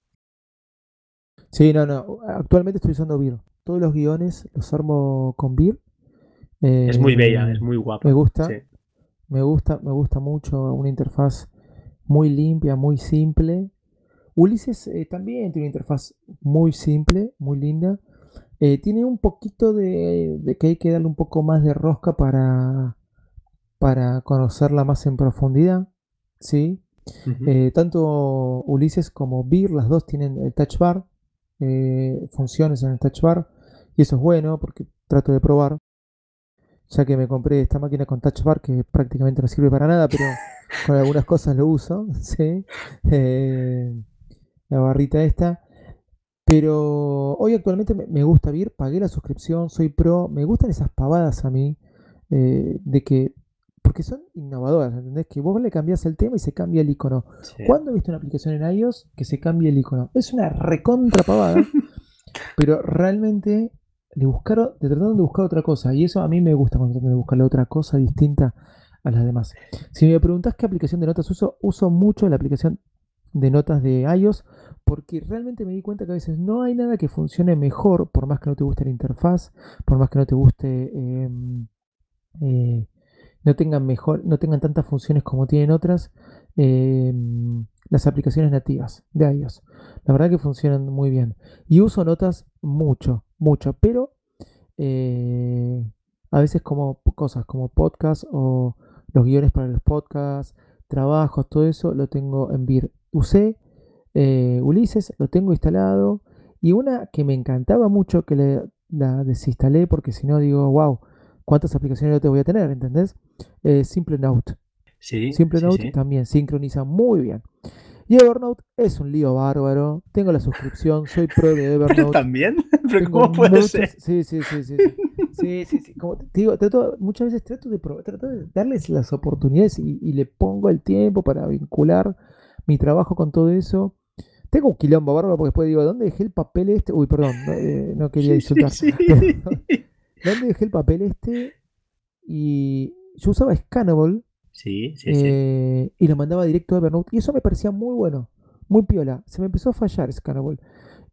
[SPEAKER 3] Sí, no, no. Actualmente estoy usando Beer. Todos los guiones los armo con Beer.
[SPEAKER 1] es muy bella, eh, es muy guapa.
[SPEAKER 3] Me gusta. Me gusta, me gusta mucho. Una interfaz muy limpia, muy simple. Ulises eh, también tiene una interfaz muy simple, muy linda. Eh, tiene un poquito de, de, que hay que darle un poco más de rosca para, para conocerla más en profundidad. ¿Sí? Eh, tanto Ulises como Beer, las dos tienen el touch bar, eh, funciones en el touch bar, y eso es bueno porque trato de probar, ya que me compré esta máquina con touch bar que prácticamente no sirve para nada, pero con algunas cosas lo uso, ¿sí? Eh, la barrita esta. Pero hoy actualmente me, gusta Beer, pagué la suscripción, soy pro, me gustan esas pavadas a mí, de que porque son innovadoras, ¿entendés? Que vos le cambiás el tema y se cambia el icono. ¿Cuándo he visto una aplicación en iOS que se cambie el icono? Es una recontra pavada, pero realmente le buscaron, le trataron de buscar otra cosa. Y eso a mí me gusta cuando tratan de buscarle otra cosa distinta a las demás. Si me preguntás qué aplicación de notas uso, uso mucho la aplicación de notas de iOS porque realmente me di cuenta que a veces no hay nada que funcione mejor, por más que no te guste la interfaz, por más que no te guste em, eh, no tengan mejor, no tengan tantas funciones como tienen otras eh, las aplicaciones nativas de iOS. La verdad que funcionan muy bien. Y uso notas mucho, mucho, pero eh, a veces como cosas como podcast o los guiones para los podcasts, trabajos, todo eso lo tengo en Vir. Eh, Ulises, lo tengo instalado. Y una que me encantaba mucho, que la desinstalé porque si no digo, wow, cuántas aplicaciones yo te voy a tener, ¿entendés? Eh, Simple Note.
[SPEAKER 1] Sí.
[SPEAKER 3] Simple Note también sincroniza muy bien. Y Evernote es un lío bárbaro. Tengo la suscripción, soy pro de Evernote.
[SPEAKER 1] ¿También? ¿Pero cómo puede ser?
[SPEAKER 3] Sí, sí, sí, sí. Sí, sí, sí. Como te digo, muchas veces trato de, trato de darles las oportunidades y, le pongo el tiempo para vincular mi trabajo con todo eso. Tengo un quilombo bárbaro porque después digo, ¿dónde dejé el papel este? Uy, perdón, no, eh, quería insultar. ¿Dónde dejé el papel este? Y yo usaba Scannable.
[SPEAKER 1] Sí, sí,
[SPEAKER 3] eh, Y lo mandaba directo a Evernote. Y eso me parecía muy bueno. Muy piola. Se me empezó a fallar Scannable.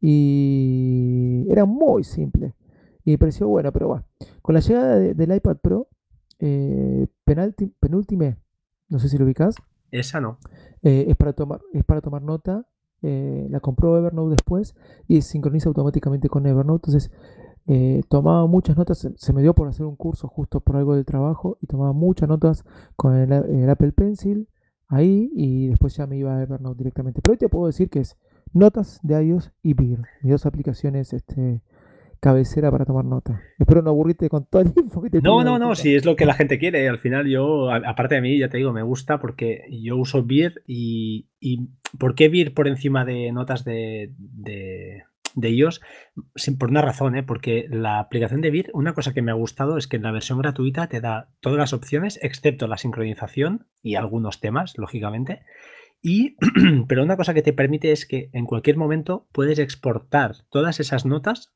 [SPEAKER 3] Y era muy simple. Y me pareció bueno, pero bueno. Con la llegada del iPad Pro, eh, penúltime, no sé si lo ubicas.
[SPEAKER 1] Esa no.
[SPEAKER 3] Eh, es, para tomar, es para tomar nota. Eh, la compró Evernote después y sincroniza automáticamente con Evernote. Entonces, eh, tomaba muchas notas, se me dio por hacer un curso justo por algo del trabajo y tomaba muchas notas con el, Apple Pencil ahí y después ya me iba a Evernote directamente. Pero hoy te puedo decir que es notas de iOS y Beer, mis dos aplicaciones este, cabecera para tomar nota. Espero no aburrirte con todo el info que te
[SPEAKER 1] No, no, no, si es lo que la gente quiere. Al final yo, aparte de mí, ya te digo, me gusta porque yo uso Beer y, y ¿por qué Beer por encima de notas de de ellos por una razón, ¿eh? porque la aplicación de Vir, una cosa que me ha gustado es que en la versión gratuita te da todas las opciones, excepto la sincronización y algunos temas, lógicamente. Y, pero una cosa que te permite es que en cualquier momento puedes exportar todas esas notas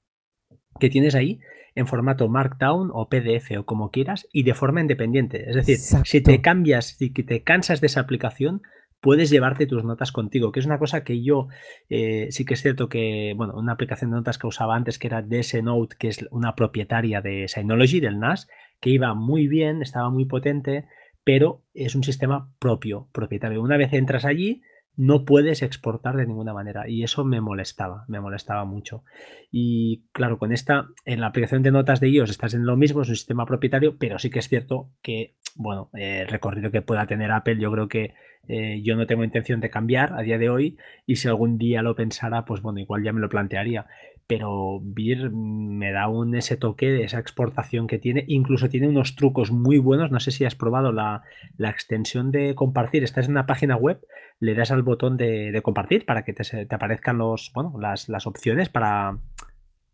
[SPEAKER 1] que tienes ahí en formato Markdown o PDF o como quieras y de forma independiente. Es decir, si te cambias, si te cansas de esa aplicación, puedes llevarte tus notas contigo, que es una cosa que yo eh, sí que es cierto que, bueno, una aplicación de notas que usaba antes que era DS Note, que es una propietaria de Synology, del NAS, que iba muy bien, estaba muy potente, pero es un sistema propio, propietario. Una vez entras allí, no puedes exportar de ninguna manera y eso me molestaba, me molestaba mucho. Y claro, con esta, en la aplicación de notas de iOS estás en lo mismo, es un sistema propietario, pero sí que es cierto que, bueno, el recorrido que pueda tener Apple, yo creo que eh, yo no tengo intención de cambiar a día de hoy y si algún día lo pensara, pues bueno, igual ya me lo plantearía pero Beer me da un ese toque de esa exportación que tiene. Incluso tiene unos trucos muy buenos. No sé si has probado la, extensión de compartir. Estás en una página web, le das al botón de, compartir para que te, te aparezcan los, bueno, las, las opciones para,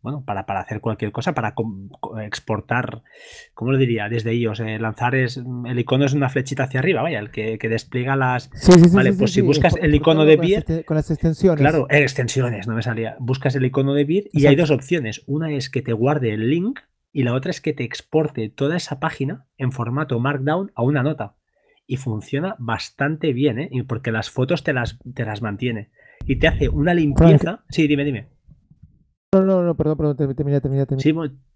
[SPEAKER 1] bueno, para, para, hacer cualquier cosa, para exportar, ¿cómo lo diría? Desde iOS, eh, lanzar es, el icono es una flechita hacia arriba, vaya, el que, despliega las... vale, pues si buscas el icono de Beer...
[SPEAKER 3] Este, con las extensiones.
[SPEAKER 1] Claro, extensiones, no me salía. Buscas el icono de Beer y hay dos opciones. Una es que te guarde el link y la otra es que te exporte toda esa página en formato Markdown a una nota. Y funciona bastante bien, ¿eh? Porque las fotos te las, te las mantiene. Y te hace una limpieza... Sí, dime, dime.
[SPEAKER 3] No, no, no, perdón, perdón, termina, termina, termina.
[SPEAKER 1] Sí,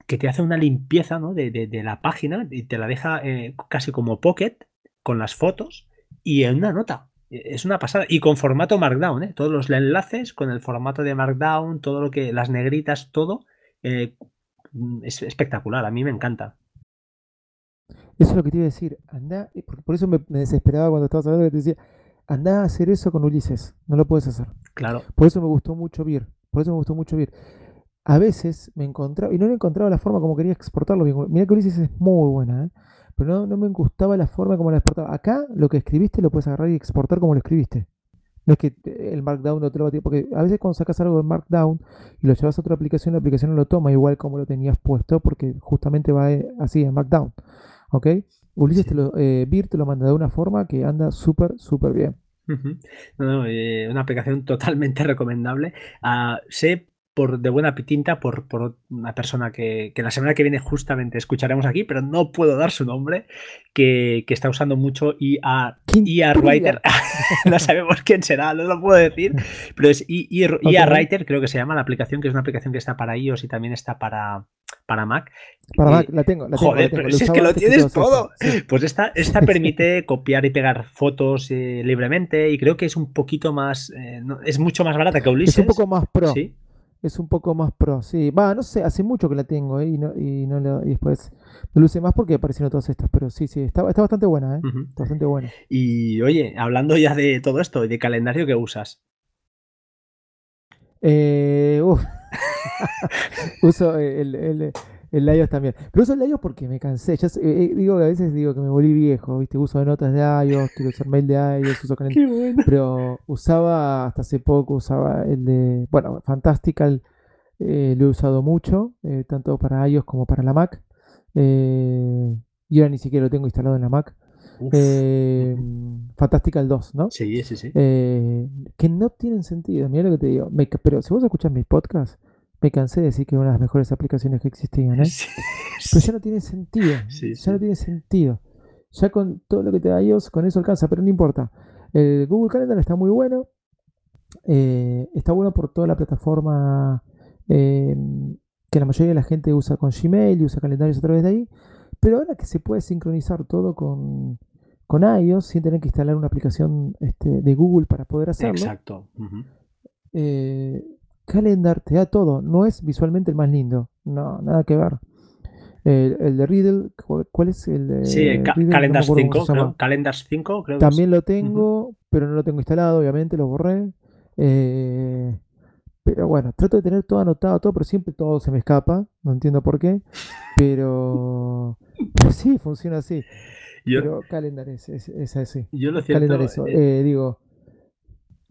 [SPEAKER 1] que te hace una limpieza ¿no? de, la página y te la deja eh, casi como pocket con las fotos y en una nota. E, es una pasada. Y con formato Markdown, ¿eh? Todos los enlaces con el formato de Markdown, todo lo que, las negritas, todo. Eh, es espectacular, a mí me encanta.
[SPEAKER 3] Eso es lo que te iba a decir. Anda, por, eso me, desesperaba cuando estabas hablando que te decía, anda a hacer eso con Ulises. No lo puedes hacer.
[SPEAKER 1] Claro.
[SPEAKER 3] Por eso me gustó mucho Vir. Por eso me gustó mucho Vir a veces me encontraba, y no le encontraba la forma como quería exportarlo Mira que Ulises es muy buena, ¿eh? pero no, me gustaba la forma como la exportaba. Acá lo que escribiste lo puedes agarrar y exportar como lo escribiste. No es que el Markdown no te lo va a porque a veces cuando sacas algo de Markdown y lo llevas a otra aplicación, la aplicación no lo toma igual como lo tenías puesto, porque justamente va eh, así en Markdown. ¿Ok? Ulises te lo, eh, te lo manda de una forma que anda súper, súper bien.
[SPEAKER 1] Eh, una aplicación totalmente recomendable. Uh, sé por, de buena pitinta por, por una persona que, que, la semana que viene justamente escucharemos aquí, pero no puedo dar su nombre, que, que está usando mucho IA, IA Writer. no sabemos quién será, no lo puedo decir, pero es IA, Writer, creo que se llama la aplicación, que es una aplicación que está para iOS y también está para, para Mac.
[SPEAKER 3] Para Mac, la tengo.
[SPEAKER 1] joder, pero si es que lo tienes todo. Pues esta, esta permite copiar y pegar fotos eh, libremente y creo que es un poquito más, eh, es mucho más barata que Ulises.
[SPEAKER 3] Es un poco más pro. ¿Sí? Es un poco más pro. Sí, va, no sé, hace mucho que la tengo ¿eh? y, no, y, no y después me luce más porque aparecieron todas estas, pero sí, sí, está, está bastante buena, ¿eh? Está bastante buena.
[SPEAKER 1] Y oye, hablando ya de todo esto y de calendario que usas.
[SPEAKER 3] Eh, Uso el, el, el iOS también. Pero uso el iOS porque me cansé. Ya eh, digo que a veces digo que me volví viejo, ¿viste? Uso de notas de iOS, quiero usar mail de iOS, uso Pero usaba hasta hace poco, usaba el de. Bueno, Fantastical eh, lo he usado mucho, eh, tanto para iOS como para la Mac. y ahora ni siquiera lo tengo instalado en la Mac. Fantastical 2, ¿no?
[SPEAKER 1] Sí, sí, sí.
[SPEAKER 3] que no tienen sentido, mira lo que te digo. pero si vos escuchas mis podcasts, me cansé de decir que era una de las mejores aplicaciones que existían, ¿eh? pero ya no tiene sentido. ya no tiene sentido. Ya con todo lo que te da iOS, con eso alcanza, pero no importa. El Google Calendar está muy bueno. Eh, está bueno por toda la plataforma eh, que la mayoría de la gente usa con Gmail y usa calendarios a través de ahí. Pero ahora que se puede sincronizar todo con, con iOS sin tener que instalar una aplicación este, de Google para poder hacerlo.
[SPEAKER 1] Exacto.
[SPEAKER 3] Calendar te da todo, no es visualmente el más lindo, no, nada que ver. El, de Riddle, ¿cuál es el de
[SPEAKER 1] Sí, Calendar 5, Calendar 5, creo.
[SPEAKER 3] También lo tengo, pero no lo tengo instalado, obviamente, lo borré. Eh, pero bueno, trato de tener todo anotado, todo, pero siempre todo se me escapa, no entiendo por qué. Pero, sí, funciona así. pero Calendar es, es, así.
[SPEAKER 1] Yo lo cierto,
[SPEAKER 3] Calendar eh, digo,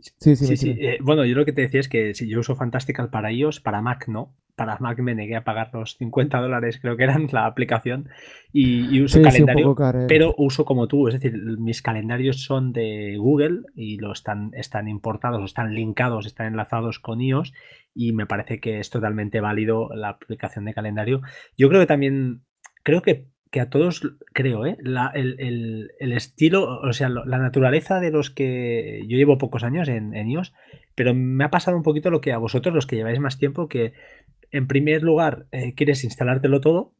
[SPEAKER 3] Sí, sí,
[SPEAKER 1] sí. Eh, bueno, yo lo que te decía es que si yo uso Fantastical para iOS, para Mac no. Para Mac me negué a pagar los 50 dólares, creo que eran la aplicación, y, uso calendario, eh. pero uso como tú, es decir, mis calendarios son de Google y lo están, están importados, están linkados, están enlazados con iOS y me parece que es totalmente válido la aplicación de calendario. Yo creo que también, creo que que a todos, creo, ¿eh? el, estilo, o sea, la naturaleza de los que yo llevo pocos años en, en, iOS, pero me ha pasado un poquito lo que a vosotros, los que lleváis más tiempo, que en primer lugar eh, quieres instalártelo todo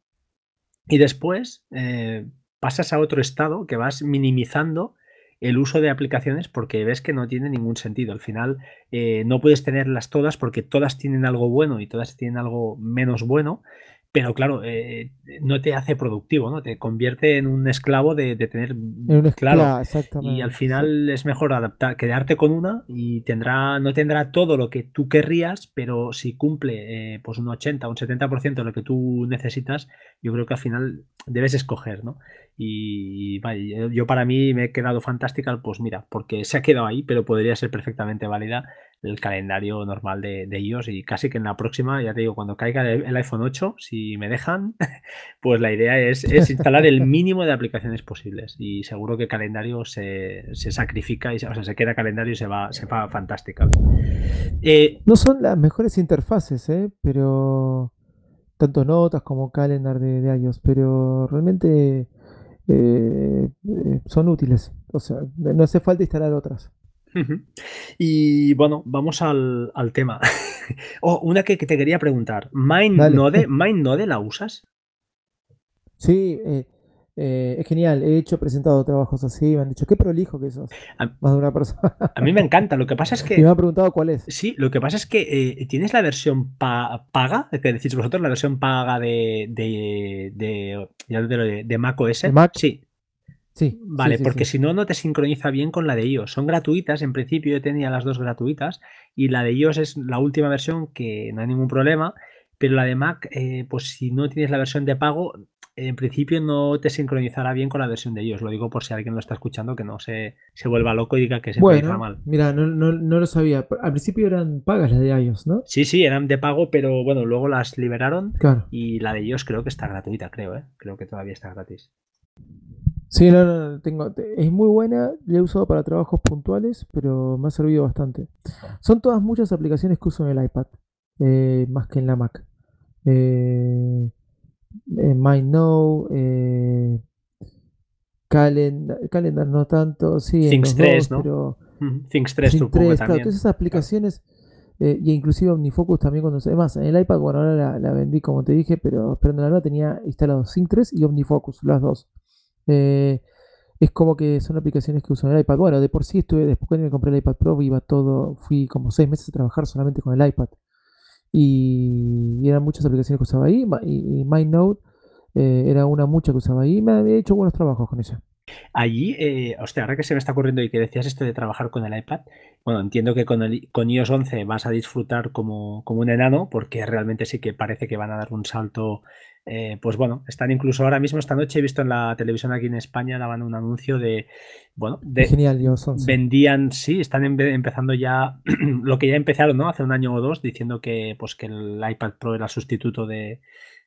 [SPEAKER 1] y después eh, pasas a otro estado que vas minimizando el uso de aplicaciones porque ves que no tiene ningún sentido. Al final eh, no puedes tenerlas todas porque todas tienen algo bueno y todas tienen algo menos bueno pero claro, eh, no te hace productivo, ¿no? Te convierte en un esclavo de, tener
[SPEAKER 3] un claro. Exactamente,
[SPEAKER 1] y al final es mejor adaptar, quedarte con una y tendrá, no tendrá todo lo que tú querrías, pero si cumple eh, pues un 80, un 70% de lo que tú necesitas, yo creo que al final debes escoger, ¿no? Y, vaya, yo para mí me he quedado fantástica, pues mira, porque se ha quedado ahí, pero podría ser perfectamente válida el calendario normal de, de, iOS y casi que en la próxima, ya te digo, cuando caiga el, iPhone 8, si me dejan, pues la idea es, instalar el mínimo de aplicaciones posibles y seguro que calendario se, sacrifica, y, o sea, se queda calendario y se va, se va fantástica.
[SPEAKER 3] Eh, no son las mejores interfaces, ¿eh? pero tanto notas como calendar de, de iOS, pero realmente eh, eh, son útiles. O sea, no hace falta instalar otras.
[SPEAKER 1] Y bueno, vamos al, tema. oh, una que, te quería preguntar. ¿MindNode, ¿MindNode la usas?
[SPEAKER 3] Sí, eh, eh, es genial. He hecho, presentado trabajos así. Me han dicho, qué prolijo que sos.
[SPEAKER 1] A, Más de una persona. a mí me encanta. Lo que pasa es que.
[SPEAKER 3] Y me han preguntado cuál es.
[SPEAKER 1] Sí, lo que pasa es que eh, tienes la versión paga, que decís vosotros, la versión paga de, de, de, de, Mac OS.
[SPEAKER 3] Mac?
[SPEAKER 1] Sí.
[SPEAKER 3] Sí.
[SPEAKER 1] Vale, porque si no, no te sincroniza bien con la de iOS. Son gratuitas, en principio yo tenía las dos gratuitas y la de iOS es la última versión que no hay ningún problema, pero la de Mac, eh, pues si no tienes la versión de pago, en principio no te sincronizará bien con la versión de iOS. Lo digo por si alguien lo está escuchando, que no se, se vuelva loco y diga que se
[SPEAKER 3] bueno,
[SPEAKER 1] mal.
[SPEAKER 3] Mira, no, no, no, lo sabía. Al principio eran pagas las de iOS, ¿no?
[SPEAKER 1] Sí, sí, eran de pago, pero bueno, luego las liberaron y la de iOS creo que está gratuita, creo, ¿eh? Creo que todavía está gratis.
[SPEAKER 3] Sí, no, no, tengo, es muy buena, la he usado para trabajos puntuales, pero me ha servido bastante. Son todas muchas aplicaciones que uso en el iPad, eh, más que en la Mac. Eh, eh MindNow, eh, Calendar, no tanto, sí,
[SPEAKER 1] Things 3, ¿no? Pero, Things 3, supongo
[SPEAKER 3] claro, todas esas aplicaciones, eh, y inclusive OmniFocus también cuando... Además, en el iPad, bueno, ahora la, vendí como te dije, pero, en la nueva tenía instalado Sync 3 y OmniFocus, las dos. Eh, es como que son aplicaciones que uso en el iPad. Bueno, de por sí estuve, después cuando me compré el iPad Pro, iba todo, fui como seis meses a trabajar solamente con el iPad. Y, eran muchas aplicaciones que usaba ahí. Y, MyNote eh, era una mucha que usaba ahí. Y me había hecho buenos trabajos con ella.
[SPEAKER 1] Allí, eh, hostia, ahora que se me está ocurriendo y que decías esto de trabajar con el iPad, bueno, entiendo que con, el, con iOS 11 vas a disfrutar como, como un enano, porque realmente sí que parece que van a dar un salto eh, pues bueno, están incluso ahora mismo esta noche he visto en la televisión aquí en España daban un anuncio de bueno, de
[SPEAKER 3] Genial,
[SPEAKER 1] vendían, sí, están empezando ya lo que ya empezaron, ¿no? Hace un año o dos diciendo que pues que el iPad Pro era sustituto de,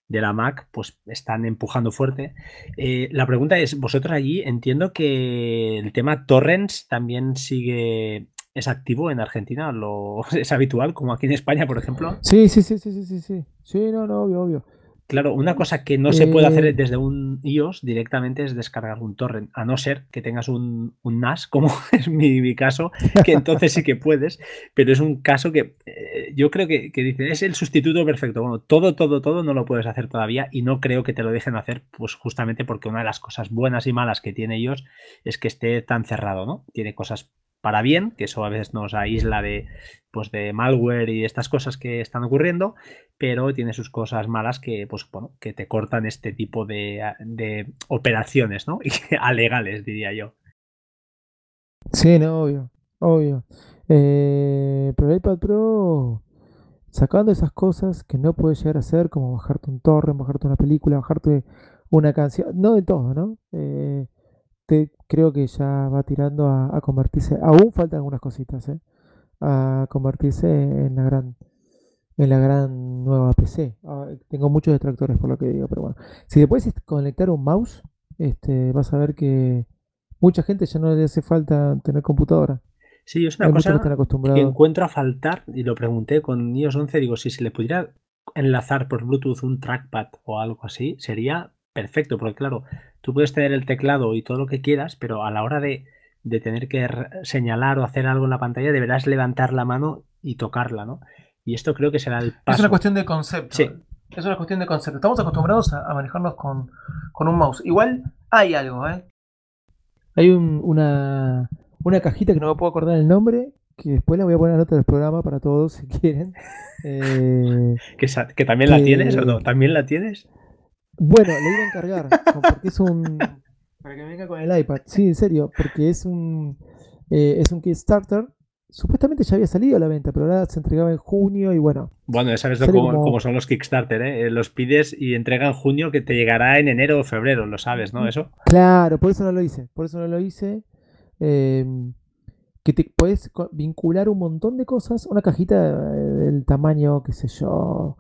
[SPEAKER 1] la Mac, pues están empujando fuerte. Eh, la pregunta es, vosotros allí entiendo que el tema torrents también sigue es activo en Argentina, lo es habitual como aquí en España, por ejemplo.
[SPEAKER 3] Sí, sí, sí, sí, sí, sí, sí. Sí, no, no, obvio, obvio.
[SPEAKER 1] Claro, una cosa que no se puede hacer eh, desde un iOS directamente es descargar un torrent, a no ser que tengas un, NAS, como es mi, caso, que entonces sí que puedes, pero es un caso que eh, yo creo que, que dice, es el sustituto perfecto. Bueno, todo, todo, todo no lo puedes hacer todavía y no creo que te lo dejen hacer, pues justamente porque una de las cosas buenas y malas que tiene iOS es que esté tan cerrado, ¿no? Tiene cosas para bien, que eso a veces nos aísla de, pues de malware y estas cosas que están ocurriendo, pero tiene sus cosas malas que, pues, bueno, que te cortan este tipo de, operaciones, ¿no? Alegales, diría yo.
[SPEAKER 3] Sí, no, obvio, obvio. Eh, pero el iPad Pro, sacando esas cosas que no puedes llegar a hacer, como bajarte un torrent, bajarte una película, bajarte una canción, no de todo, ¿no? Eh, creo que ya va tirando a, convertirse, aún faltan algunas cositas, ¿eh? a convertirse en la gran en la gran nueva PC. Ah, tengo muchos detractores por lo que digo, pero bueno. Si después conectar un mouse, este, vas a ver que mucha gente ya no le hace falta tener computadora.
[SPEAKER 1] Sí, es una cosa que, encuentro a faltar, y lo pregunté con iOS 11, digo, si se le pudiera enlazar por Bluetooth un trackpad o algo así, sería perfecto, porque claro, tú puedes tener el teclado y todo lo que quieras, pero a la hora de, de tener que señalar o hacer algo en la pantalla, deberás levantar la mano y tocarla, ¿no? Y esto creo que será el paso.
[SPEAKER 3] Es una cuestión de concepto.
[SPEAKER 1] Sí.
[SPEAKER 3] Es una cuestión de concepto. Estamos acostumbrados a, manejarnos con, un mouse. Igual hay algo, ¿eh? Hay una, una cajita que no me puedo acordar el nombre, que después la voy a poner en la nota del programa para todos si quieren.
[SPEAKER 1] Eh, ¿Que, también la tienes o no? ¿También la tienes?
[SPEAKER 3] Bueno, la iba a encargar, porque es un... Para que venga con el iPad. Sí, en serio, porque es un, eh, es un Kickstarter Supuestamente ya había salido a la venta, pero ahora se entregaba en junio y bueno.
[SPEAKER 1] Bueno, ya sabes cómo, son los Kickstarter, ¿eh? Los pides y entregan en junio que te llegará en enero o febrero, lo sabes, ¿no? Eso.
[SPEAKER 3] Claro, por eso no lo hice. Por eso no lo hice. Em, que te puedes vincular un montón de cosas. Una cajita eh, del tamaño, qué sé yo,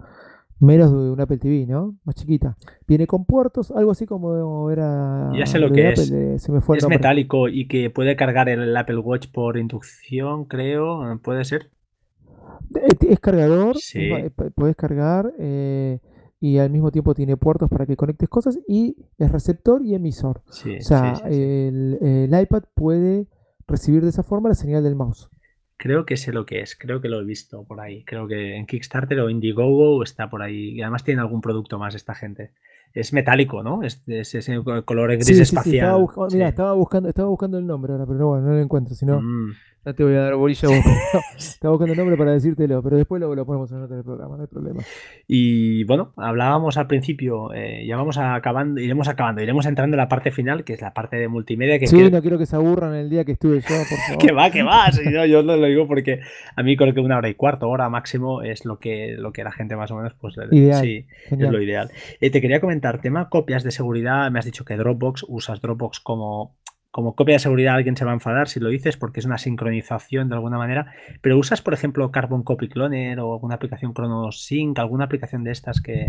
[SPEAKER 3] menos de un Apple TV, ¿no? Más chiquita. Viene con puertos, algo así como era.
[SPEAKER 1] Ya sé lo que es. es metálico y que puede cargar el Apple Watch por inducción, creo. ¿Puede ser?
[SPEAKER 3] Es cargador, puedes cargar eh, y al mismo tiempo tiene puertos para que conectes cosas y es receptor y emisor. o sea, el iPad puede recibir de esa forma la señal del mouse.
[SPEAKER 1] Creo que sé lo que es, creo que lo he visto por ahí. Creo que en Kickstarter o Indiegogo está por ahí. Y además tiene algún producto más esta gente. Es metálico, ¿no? Es, ese color gris espacial.
[SPEAKER 3] estaba, mira, estaba, buscando, estaba buscando el nombre ahora, pero bueno, no lo encuentro. Si no, mm. No te voy a dar bolilla. Estaba buscando el nombre para decírtelo, pero después lo, lo ponemos en otro programa, no hay problema.
[SPEAKER 1] Y bueno, hablábamos al principio, eh, ya vamos acabando, iremos acabando, iremos entrando en la parte final, que es la parte de multimedia. Que
[SPEAKER 3] sí, no quiero que se aburran el día que estuve yo, por favor.
[SPEAKER 1] que va, que va. yo no lo digo porque a mí creo que una hora y cuarto, hora máximo, es lo que, lo que la gente más o menos, pues
[SPEAKER 3] ideal.
[SPEAKER 1] sí, es lo ideal. Eh, te quería comentar, tema copias de seguridad, me has dicho que Dropbox, usas Dropbox como como copia de seguridad alguien se va a enfadar si lo dices porque es una sincronización de alguna manera, pero usas, por ejemplo, Carbon Copy Cloner o alguna aplicación ChronoSync, alguna aplicación de estas que,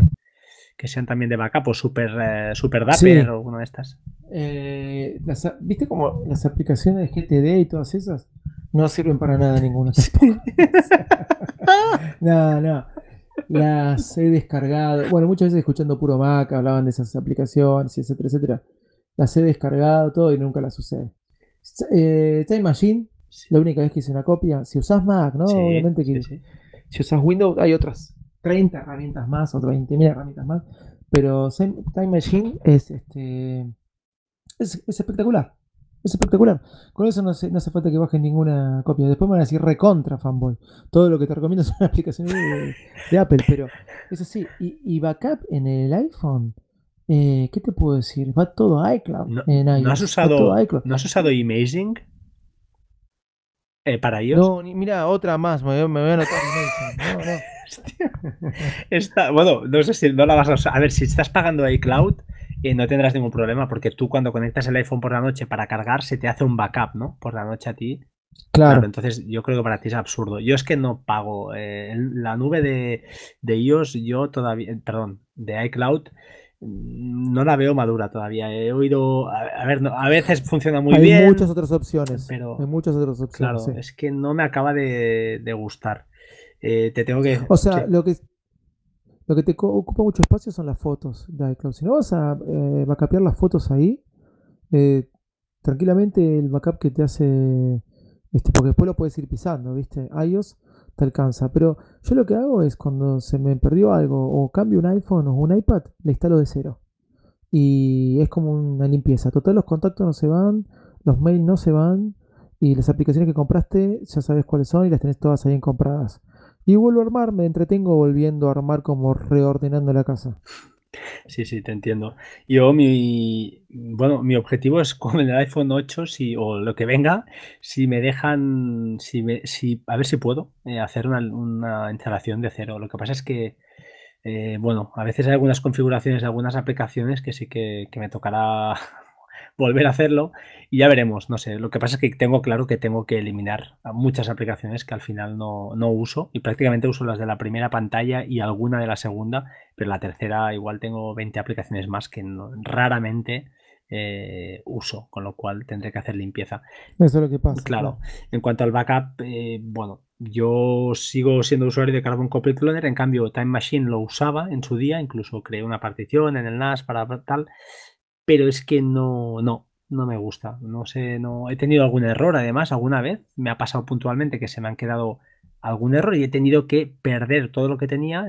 [SPEAKER 1] sean también de backup o Super, eh, super Dapper o alguna de estas.
[SPEAKER 3] Eh, ¿Viste como las aplicaciones GTD y todas esas? No sirven para nada ninguna. no, no. Las he descargado. Bueno, muchas veces escuchando puro Mac hablaban de esas aplicaciones, etcétera, etcétera las he descargado todo y nunca las usé. Eh, Time Machine, la única vez que hice una copia. Si usas Mac, ¿no? Obviamente que si usas Windows hay otras 30 herramientas más o 20.000 herramientas más. Pero Time Machine es este es, espectacular. Es espectacular. Con eso no hace, no hace falta que bajen ninguna copia. Después me van a decir recontra fanboy. Todo lo que te recomiendo son aplicaciones de, de Apple. Pero eso sí, y, y backup en el iPhone eh, ¿Qué te puedo decir? Va todo a iCloud.
[SPEAKER 1] No, ¿no has usado, ¿No has usado Imaging? Eh, para ellos.
[SPEAKER 3] No, mira, otra más. Me, voy a anotar Imaging.
[SPEAKER 1] No, bueno, no sé si no la vas a usar. A ver, si estás pagando iCloud, eh, no tendrás ningún problema porque tú cuando conectas el iPhone por la noche para cargar, se te hace un backup, ¿no? Por la noche a ti. Claro. entonces yo creo que para ti es absurdo. Yo es que no pago. la nube de, de iOS, yo todavía, perdón, de iCloud no la veo madura todavía. He oído, a, ver, a veces funciona muy bien.
[SPEAKER 3] Hay muchas otras opciones, pero hay muchas otras opciones.
[SPEAKER 1] Claro, es que no me acaba de, gustar. Eh, te tengo que.
[SPEAKER 3] O sea, lo que lo que te ocupa mucho espacio son las fotos de iCloud. Si no vas a eh, las fotos ahí, eh, tranquilamente el backup que te hace, este, porque después lo puedes ir pisando, ¿viste? iOS te alcanza. Pero yo lo que hago es cuando se me perdió algo o cambio un iPhone o un iPad, le instalo de cero. Y es como una limpieza. Total, los contactos no se van, los mails no se van y las aplicaciones que compraste ya sabes cuáles son y las tenés todas ahí compradas. Y vuelvo a armar, me entretengo volviendo a armar como reordenando la casa.
[SPEAKER 1] Sí, sí, te entiendo. Yo, mi, bueno, mi objetivo es con el iPhone 8 si, o lo que venga, si me dejan, si me, si, a ver si puedo eh, hacer una, instalación de cero. Lo que pasa es que, eh, bueno, a veces hay algunas configuraciones algunas aplicaciones que sí que, que me tocará volver a hacerlo y ya veremos, no sé, lo que pasa es que tengo claro que tengo que eliminar muchas aplicaciones que al final no, uso y prácticamente uso las de la primera pantalla y alguna de la segunda, pero la tercera igual tengo 20 aplicaciones más que raramente eh, uso, con lo cual tendré que hacer limpieza.
[SPEAKER 3] Eso es lo que pasa.
[SPEAKER 1] Claro, en cuanto al backup, eh, bueno, yo sigo siendo usuario de Carbon Copy Cloner, en cambio Time Machine lo usaba en su día, incluso creé una partición en el NAS para tal, pero es que no, no, no me gusta. No sé, no he tenido algún error además alguna vez, me ha pasado puntualmente que se me han quedado algún error y he tenido que perder todo lo que tenía,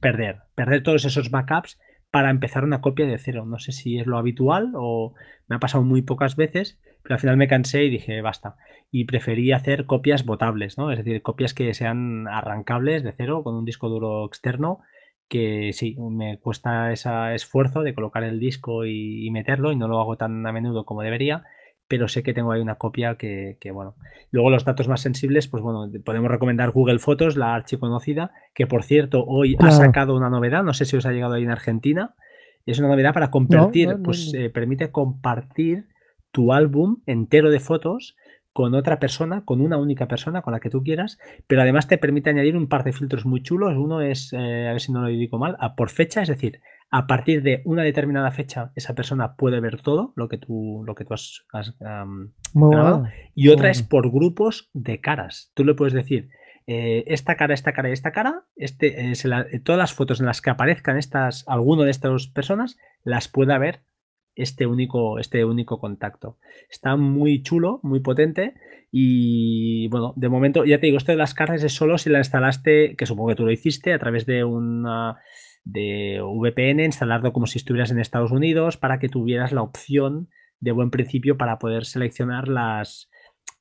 [SPEAKER 1] perder, perder todos esos backups para empezar una copia de cero. No sé si es lo habitual o me ha pasado muy pocas veces, pero al final me cansé y dije, basta. Y preferí hacer copias botables, ¿no? Es decir, copias que sean arrancables de cero con un disco duro externo, que sí, me cuesta ese esfuerzo de colocar el disco y meterlo y no lo hago tan a menudo como debería pero sé que tengo ahí una copia que, bueno. Luego los datos más sensibles, pues bueno, podemos recomendar Google Fotos, la archiconocida, que por cierto hoy ha sacado una novedad, no sé si os ha llegado ahí en Argentina, es una novedad para compartir, pues eh, permite compartir tu álbum entero de fotos con otra persona, con una única persona, con la que tú quieras, pero además te permite añadir un par de filtros muy chulos. Uno es, eh, a ver si no lo digo mal, a por fecha, es decir, a partir de una determinada fecha, esa persona puede ver todo lo que tú, lo que tú has, grabado. Y otra es por grupos de caras. Tú le puedes decir, eh, esta cara, esta cara y esta cara, este, eh, todas las fotos en las que aparezcan estas, alguno de estas personas, las pueda ver este único, este único contacto. Está muy chulo, muy potente. Y bueno, de momento, ya te digo, esto de las caras es solo si la instalaste, que supongo que tú lo hiciste, a través de una de VPN, instalarlo como si estuvieras en Estados Unidos para que tuvieras la opción de buen principio para poder seleccionar las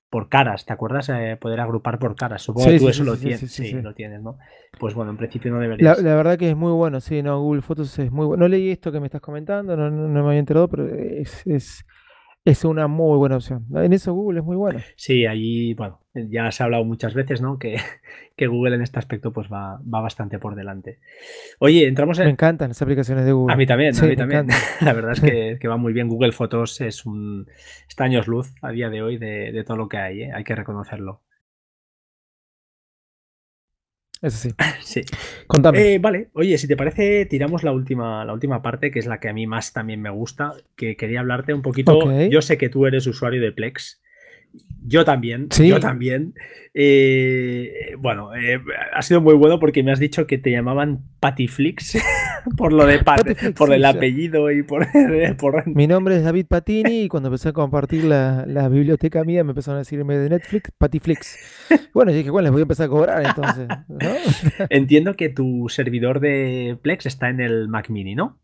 [SPEAKER 1] por caras, ¿te acuerdas? Eh, poder agrupar por caras. Supongo que tú eso lo, tienes, sí, lo tienes, ¿no? Pues bueno, en principio no deberías.
[SPEAKER 3] La, verdad que es muy bueno, sí, no, Google Fotos es muy bueno. No leí esto que me estás comentando, no, no, no me había enterado, pero es, es, es una muy buena opción. En eso Google es muy bueno.
[SPEAKER 1] Sí, allí, bueno, ya se ha hablado muchas veces, ¿no? Que, que Google en este aspecto pues va, va, bastante por delante. Oye, entramos en...
[SPEAKER 3] Me encantan las aplicaciones de Google.
[SPEAKER 1] A mí también, a mí también. La verdad es que, que, va muy bien. Google Fotos es un... está años luz a día de hoy de, de todo lo que hay, ¿eh? hay que reconocerlo.
[SPEAKER 3] Eso sí.
[SPEAKER 1] sí.
[SPEAKER 3] Contame.
[SPEAKER 1] Eh, vale, oye, si te parece, tiramos la última, la última parte, que es la que a mí más también me gusta, que quería hablarte un poquito. Yo sé que tú eres usuario de Plex. Yo también, yo también. Eh, bueno, eh, ha sido muy bueno porque me has dicho que te llamaban Patiflix por lo de por el apellido y por,
[SPEAKER 3] Mi nombre es David Patini y cuando empecé a compartir la, biblioteca mía me empezaron a decirme de Netflix, Patiflix. Bueno, yo dije, bueno, les voy a empezar a cobrar entonces.
[SPEAKER 1] Entiendo que tu servidor de Plex está en el Mac Mini, ¿no?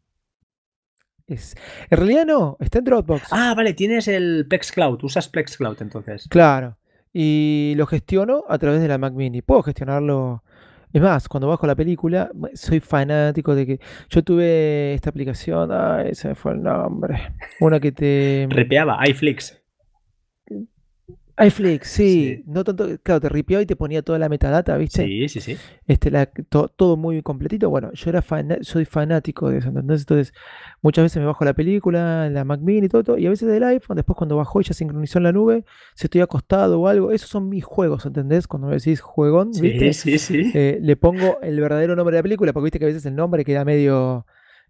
[SPEAKER 3] Es... En realidad no, está en Dropbox.
[SPEAKER 1] Ah, vale, tienes el Plex Cloud, usas Plex Cloud entonces.
[SPEAKER 3] Claro, y lo gestiono a través de la Mac Mini. Puedo gestionarlo. Es más, cuando bajo la película, soy fanático de que. Yo tuve esta aplicación, ah, ese fue el nombre. Una que te.
[SPEAKER 1] Repeaba, iFlix
[SPEAKER 3] iFlix, sí. No tanto, claro, te ripió y te ponía toda la metadata, ¿viste?
[SPEAKER 1] Sí, sí, sí.
[SPEAKER 3] Este, todo muy completito. Bueno, yo era soy fanático de eso. Entonces, muchas veces me bajo la película, la Mac Mini y todo, y a veces del iPhone, después cuando bajó y ya sincronizó en la nube, si estoy acostado o algo, esos son mis juegos, ¿entendés? Cuando me decís juegón, ¿viste?
[SPEAKER 1] Sí, sí,
[SPEAKER 3] sí. Eh, le pongo el verdadero nombre de la película, porque viste que a veces el nombre queda medio.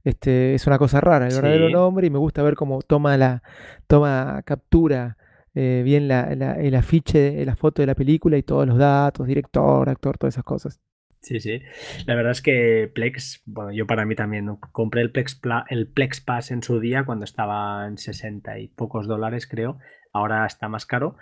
[SPEAKER 3] Este, es una cosa rara, el verdadero nombre, y me gusta ver cómo toma la, toma captura eh, bien la, el afiche, la foto de la película y todos los datos, director, actor, todas esas cosas.
[SPEAKER 1] Sí, sí. La verdad es que Plex, bueno, yo para mí también compré el Plex, el Plex Pass en su día cuando estaba en 60 y pocos dólares, creo. Ahora está más caro,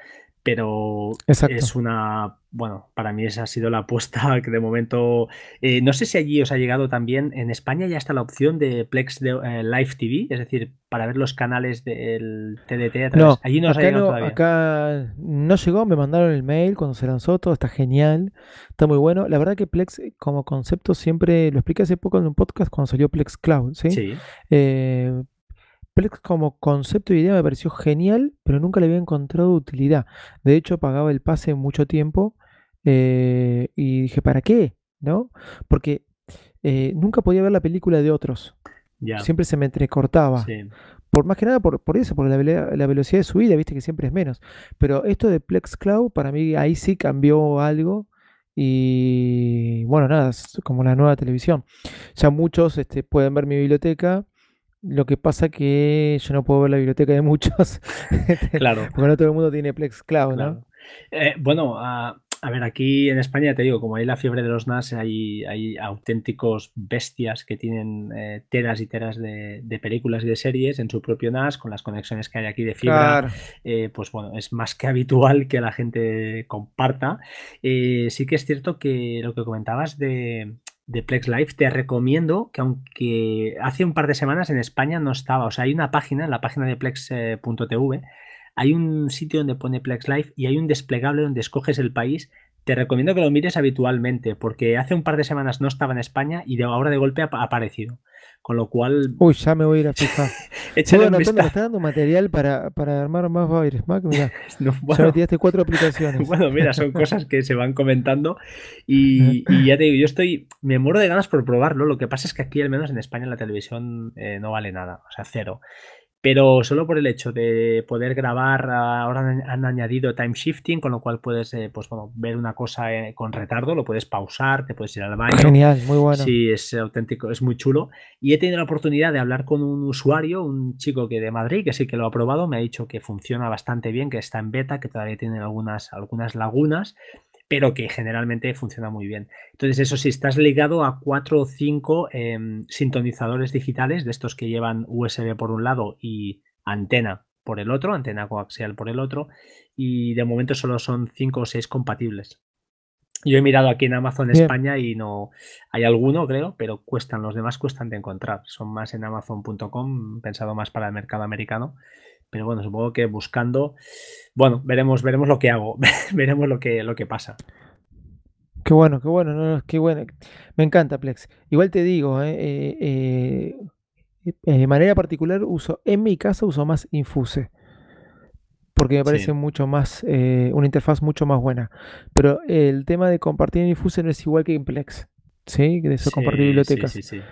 [SPEAKER 1] pero es una, bueno, para mí esa ha sido la apuesta que de momento, eh, no sé si allí os ha llegado también, en España ya está la opción de Plex de, eh, Live TV, es decir, para ver los canales del TDT.
[SPEAKER 3] No, allí no ha llegado todavía. Acá no llegó, me mandaron el mail cuando se lanzó, todo está genial, está muy bueno. La verdad que Plex eh, como concepto siempre, lo expliqué hace poco en un podcast cuando salió Plex Cloud, ¿sí?
[SPEAKER 1] Sí.
[SPEAKER 3] Plex como concepto y idea me pareció genial, pero nunca le había encontrado utilidad. De hecho, pagaba el pase mucho tiempo eh, y dije, ¿para qué? ¿No? Porque eh, nunca podía ver la película de otros. Siempre se me entrecortaba. Por más que nada por, eso, por la, velocidad de subida, viste que siempre es menos. Pero esto de Plex Cloud, para mí ahí sí cambió algo. Y bueno, nada, es como la nueva televisión. Ya muchos este, pueden ver mi biblioteca lo que pasa que yo no puedo ver la biblioteca de muchos.
[SPEAKER 1] claro.
[SPEAKER 3] Porque no todo el mundo tiene Plex Cloud, ¿no?
[SPEAKER 1] Eh, bueno, ah, a ver, aquí en España te digo, como hay la fiebre de los NAS, hay, hay auténticos bestias que tienen eh, teras y teras de, películas y de series en su propio NAS, con las conexiones que hay aquí de fibra. Eh, pues bueno, es más que habitual que la gente comparta. Sí que es cierto que lo que comentabas de, de Plex Live, te recomiendo que aunque hace un par de semanas en España no estaba, o sea, hay una página, la página de plex.tv, hay un sitio donde pone Plex Live y hay un desplegable donde escoges el país. Te recomiendo que lo mires habitualmente porque hace un par de semanas no estaba en España y de ahora de golpe ha aparecido. Con lo cual.
[SPEAKER 3] Uy, ya me voy a ir a fijar. bueno, me está dando material para, armar más Virus Mac. Mira, ya me cuatro aplicaciones.
[SPEAKER 1] bueno, mira, son cosas que se van comentando. Y, ya te digo, yo estoy. Me muero de ganas por probarlo. Lo que pasa es que aquí, al menos en España, la televisión eh, no vale nada. O sea, cero pero solo por el hecho de poder grabar, ahora han, añadido time shifting, con lo cual puedes eh, pues, bueno, ver una cosa eh, con retardo, lo puedes pausar, te puedes ir al baño.
[SPEAKER 3] Genial, muy bueno.
[SPEAKER 1] Sí, es auténtico, es muy chulo. Y he tenido la oportunidad de hablar con un usuario, un chico que de Madrid, que sí que lo ha probado, me ha dicho que funciona bastante bien, que está en beta, que todavía tiene algunas, algunas lagunas pero que generalmente funciona muy bien. Entonces, eso sí, estás ligado a cuatro o cinco em, sintonizadores digitales, de estos que llevan USB por un lado y antena por el otro, antena coaxial por el otro, y de momento solo son cinco o seis compatibles. Yo he mirado aquí en Amazon España y no hay alguno, creo, pero cuestan, los demás cuestan de encontrar. Son más en amazon.com, pensado más para el mercado americano. Pero bueno, supongo que buscando, bueno, veremos, veremos lo que hago, veremos lo que, lo que pasa.
[SPEAKER 3] Qué bueno, qué bueno, no, qué bueno. Me encanta Plex. Igual te digo, eh, eh, eh, de manera particular uso, en mi caso uso más Infuse. Porque me parece mucho más, una interfaz mucho más buena. Pero el tema de compartir en Infuse no es igual que en Plex. Sí, de eso compartir bibliotecas.
[SPEAKER 1] Sí, sí, sí.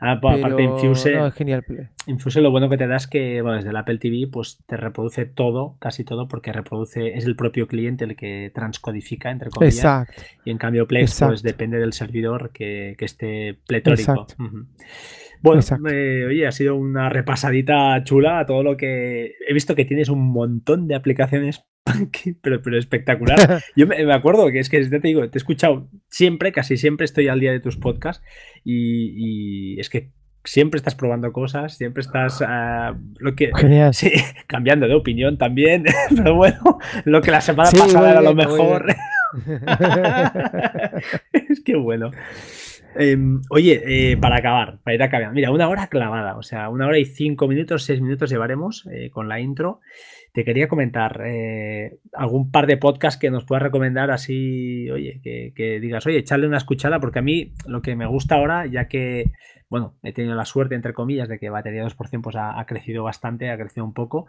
[SPEAKER 1] Ah, aparte, Infuse.
[SPEAKER 3] No, es genial.
[SPEAKER 1] Infuse lo bueno que te da es que, bueno, desde el Apple TV, pues te reproduce todo, casi todo, porque reproduce, es el propio cliente el que transcodifica, entre comillas. Exacto. Y en cambio, Plex, pues depende del servidor que, que esté pletórico. Bueno, oye, ha sido una repasadita chula a todo lo que. He visto que tienes un montón de aplicaciones pero, pero espectacular. Yo me, acuerdo que es que te digo, te he escuchado siempre, casi siempre estoy al día de tus podcasts y, es que siempre estás probando cosas, siempre estás ah, lo que Sí, cambiando de opinión también, pero bueno, lo que la semana pasada era lo mejor. es que bueno. Em, oye, eh, para acabar, para ir acabando, mira, una hora clavada, o sea, una hora y cinco minutos, seis minutos llevaremos eh, con la intro. Te quería comentar eh, algún par de podcasts que nos puedas recomendar así, oye, que, digas, oye, echarle una escuchada, porque a mí lo que me gusta ahora, ya que, bueno, he tenido la suerte, entre comillas, de que batería 2% pues ha, crecido bastante, ha crecido un poco,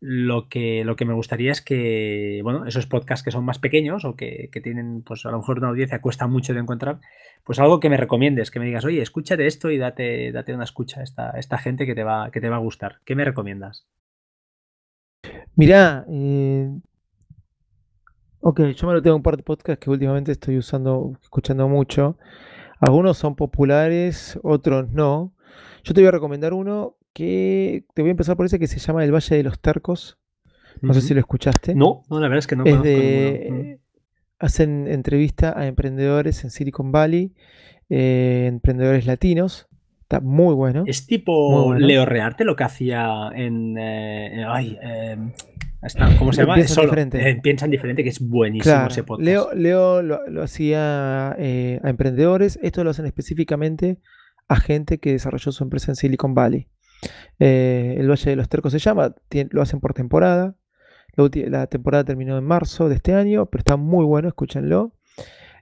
[SPEAKER 1] lo que, lo que me gustaría es que, bueno, esos podcasts que son más pequeños o que, tienen, pues a lo mejor una audiencia cuesta mucho de encontrar, pues algo que me recomiendes, que me digas, oye, escúchate esto y date, date una escucha a esta, esta gente que te, va, que te va a gustar. ¿Qué me recomiendas?
[SPEAKER 3] Mirá, eh, ok, yo me lo tengo un par de podcasts que últimamente estoy usando, escuchando mucho. Algunos son populares, otros no. Yo te voy a recomendar uno que te voy a empezar por ese que se llama El Valle de los Tercos. No sé si lo escuchaste.
[SPEAKER 1] No, no, la verdad es que no.
[SPEAKER 3] hacen entrevista a emprendedores en Silicon Valley, eh, emprendedores latinos. Está muy bueno.
[SPEAKER 1] Es tipo Leo Rearte lo que hacía en. Eh, ay, em, ¿Cómo se llama?
[SPEAKER 3] Piensan diferente.
[SPEAKER 1] Eh, piensan diferente, que es buenísimo ese podcast.
[SPEAKER 3] Leo, Leo lo, hacía eh, a emprendedores. Esto lo hacen específicamente a gente que desarrolló su empresa en Silicon Valley. El Valle de los Tercos se llama, lo hacen por temporada. La, temporada terminó en marzo de este año, pero está muy bueno, escúchenlo.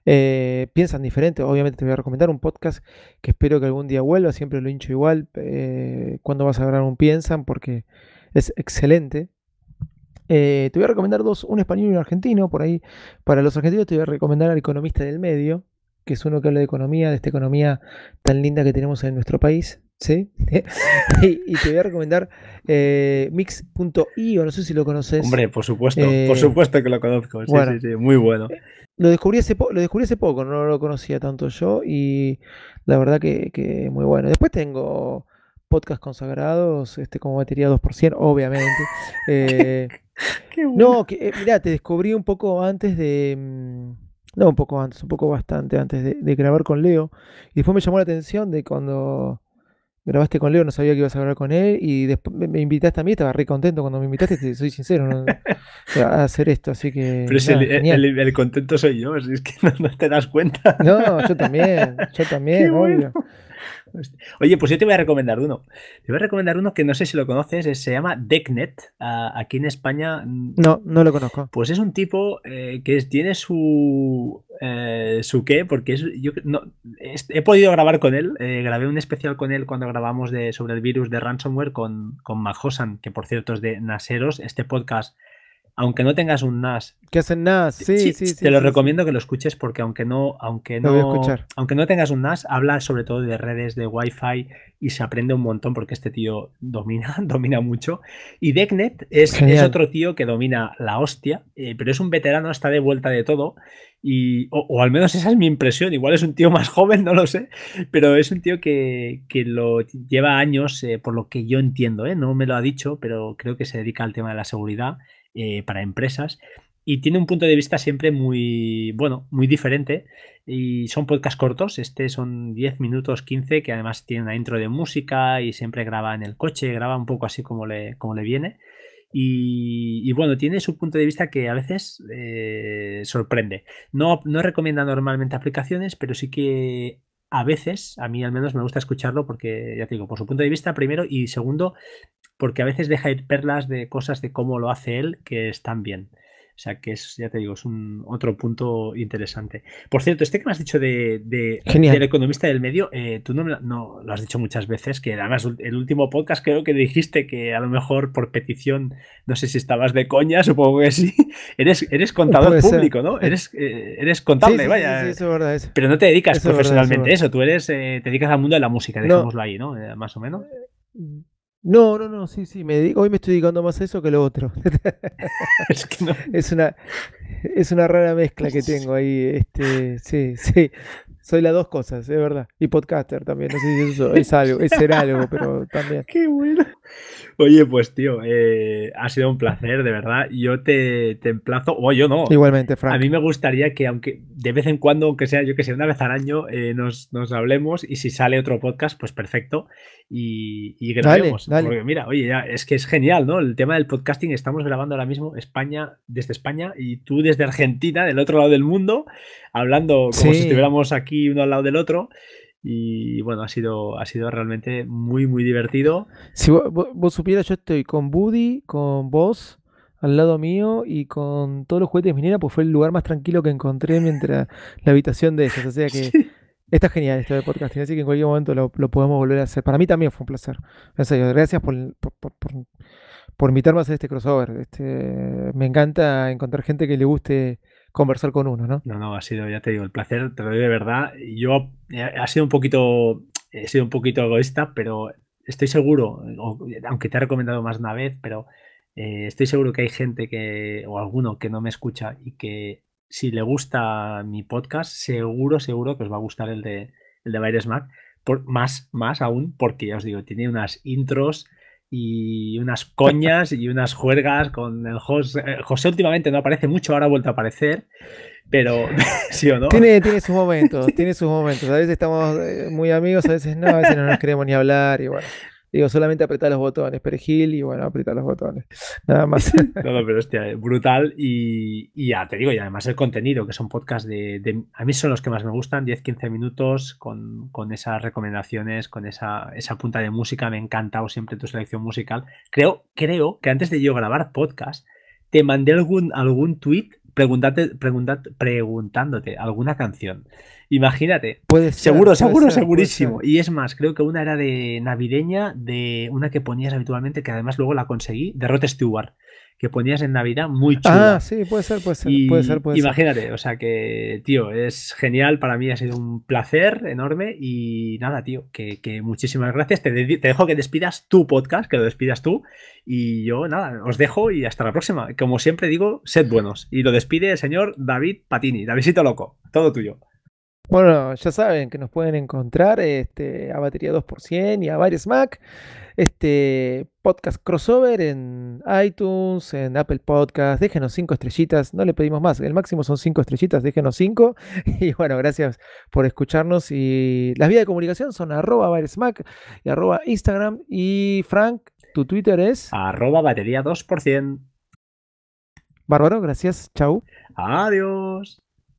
[SPEAKER 3] Eh, piensan diferente. Obviamente te voy a recomendar un podcast que espero que algún día vuelva. Siempre lo hincho igual. Eh, cuando vas a grabar un Piensan, porque es excelente. Eh, te voy a recomendar dos, un español y un argentino. Por ahí, para los argentinos, te voy a recomendar al economista del medio, que es uno que habla de economía, de esta economía tan linda que tenemos en nuestro país. ¿Sí? y, te voy a recomendar mix.io, no sé si lo conoces.
[SPEAKER 1] Hombre, por supuesto, por supuesto que lo conozco. Sí, sí, sí, muy bueno.
[SPEAKER 3] Lo descubrí, hace lo descubrí hace poco, no lo conocía tanto yo y la verdad que, muy bueno. Después tengo podcast consagrados, este como batería 2%, obviamente. Eh, No, que, eh, mirá, te descubrí un poco antes de. Mm, no, un poco antes, un poco bastante antes de, de grabar con Leo. Y después me llamó la atención de cuando grabaste con Leo, no sabía que ibas a grabar con él y después me, invitaste a mí, estaba re contento cuando me invitaste, te soy sincero, a hacer esto, así que...
[SPEAKER 1] Pero si el, contento soy yo, si es que no, te das cuenta.
[SPEAKER 3] No, yo también, yo también, obvio.
[SPEAKER 1] Oye, pues yo te voy a recomendar uno. Te voy a recomendar uno que no sé si lo conoces, se llama Decknet. aquí en España.
[SPEAKER 3] Mm, no, no lo conozco.
[SPEAKER 1] Pues es un tipo eh, que tiene su. Eh, su qué, porque es, yo no, he podido grabar con él. Eh, grabé un especial con él cuando grabamos de, sobre el virus de ransomware con, con Mahosan, que por cierto es de Naseros. Este podcast aunque no tengas un NAS.
[SPEAKER 3] Que hacen NAS, sí, sí,
[SPEAKER 1] sí. Te lo recomiendo que lo escuches porque aunque no, aunque no, aunque no tengas un NAS, habla sobre todo de redes, de Wi-Fi y se aprende un montón porque este tío domina, domina mucho. Y Decknet es, es otro tío que domina la hostia, eh, pero es un veterano, está de vuelta de todo. Y, o, al menos esa es mi impresión. Igual es un tío más joven, no lo sé. Pero es un tío que, que lo lleva años, eh, por lo que yo entiendo, ¿eh? no me lo ha dicho, pero creo que se dedica al tema de la seguridad eh, para empresas y tiene un punto de vista siempre muy, bueno, muy diferente. Y son podcasts cortos, este son 10 minutos, 15, que además tiene una intro de música y siempre graba en el coche, graba un poco así como le, como le viene. Y, bueno, tiene su punto de vista que a veces eh, sorprende. No, no recomienda normalmente aplicaciones, pero sí que a veces, a mí al menos me gusta escucharlo porque, ya te digo, por su punto de vista primero y segundo, porque a veces deja ir perlas de cosas de cómo lo hace él que están bien. O sea que es, ya te digo, es un otro punto interesante. Por cierto, este que me has dicho de, del economista del medio, eh, tú no, no, lo has dicho muchas veces, que además el último podcast creo que dijiste que a lo mejor por petición, no sé si estabas de coña, supongo que sí, eres, eres contador público, ¿no? Eres, eh, eres contable, vaya.
[SPEAKER 3] Sí, eso es verdad.
[SPEAKER 1] Pero no te dedicas profesionalmente a eso, tú eres, eh, te dedicas al mundo de la música, dejémoslo ahí, ¿no? más o menos.
[SPEAKER 3] No, no, no, sí, sí, me, hoy me estoy dedicando más a eso que a lo otro. es, que no. es una es una rara mezcla que tengo ahí, este, sí, sí. Soy las dos cosas, es verdad. Y podcaster también, no sé si eso es algo, es ser algo, pero también.
[SPEAKER 1] Qué bueno. Oye, pues tío, eh, ha sido un placer, de verdad. Yo te, te, emplazo, o yo no.
[SPEAKER 3] Igualmente, Frank.
[SPEAKER 1] A mí me gustaría que, aunque de vez en cuando, aunque sea yo que sé, una vez al año, eh, nos, nos, hablemos y si sale otro podcast, pues perfecto. Y, y grabemos. Porque mira, oye, ya, es que es genial, ¿no? El tema del podcasting, estamos grabando ahora mismo España, desde España y tú desde Argentina, del otro lado del mundo, hablando como si estuviéramos aquí uno al lado del otro. Y bueno, ha sido, ha sido realmente muy, muy divertido.
[SPEAKER 3] Si vos, supieras, yo estoy con Buddy, con vos al lado mío y con todos los juguetes minera, pues fue el lugar más tranquilo que encontré mientras la habitación de ellos. O sea que está genial esto de podcasting, así que en cualquier momento lo, podemos volver a hacer. Para mí también fue un placer. gracias por, por, por, invitarme a hacer este crossover. Este, me encanta encontrar gente que le guste conversar con uno, ¿no?
[SPEAKER 1] No, no, ha sido, ya te digo, el placer, te lo doy de verdad. Yo eh, ha sido un poquito, he sido un poquito egoísta, pero estoy seguro, aunque te he recomendado más una vez, pero eh, estoy seguro que hay gente que, o alguno que no me escucha y que si le gusta mi podcast, seguro, seguro que os va a gustar el de, el de Baires Mac. Por, más, más aún, porque ya os digo, tiene unas intros y unas coñas y unas juergas con el José. Eh, José últimamente no aparece mucho, ahora ha vuelto a aparecer, pero sí o no.
[SPEAKER 3] Tiene, tiene sus momentos, tiene sus momentos. A veces estamos eh, muy amigos, a veces no, a veces no nos queremos ni hablar y bueno. Digo, solamente apretar los botones, perejil y bueno, apretar los botones. Nada más.
[SPEAKER 1] no, no, pero hostia, brutal. Y, ya te digo, y además el contenido, que son podcasts de, A mí son los que más me gustan, 10-15 minutos, con, esas recomendaciones, con esa, esa punta de música. Me ha encantado siempre tu selección musical. Creo, creo que antes de yo grabar podcast, te mandé algún, algún tweet preguntándote alguna canción. Imagínate.
[SPEAKER 3] Puede
[SPEAKER 1] seguro, seguro, segurísimo. Y es más, creo que una era de navideña, de una que ponías habitualmente, que además luego la conseguí, de Rod Stewart que ponías en Navidad muy chula.
[SPEAKER 3] Ah, sí, puede ser, puede ser, puede ser,
[SPEAKER 1] Imagínate, o sea que, tío, es genial, para mí ha sido un placer enorme y nada, tío, que, muchísimas gracias. Te, te, dejo que despidas tu podcast, que lo despidas tú y yo, nada, os dejo y hasta la próxima. Como siempre digo, sed buenos. Y lo despide el señor David Patini, Davidito Loco, todo tuyo.
[SPEAKER 3] Bueno, ya saben que nos pueden encontrar este, a batería 2% y a varios Mac. Este podcast crossover en iTunes, en Apple Podcast. Déjenos cinco estrellitas, no le pedimos más. El máximo son cinco estrellitas, déjenos cinco. Y bueno, gracias por escucharnos. Y las vías de comunicación son arroba Mac y arroba Instagram. Y Frank, tu Twitter es
[SPEAKER 1] arroba batería 2%.
[SPEAKER 3] Bárbaro, gracias. Chau.
[SPEAKER 1] Adiós.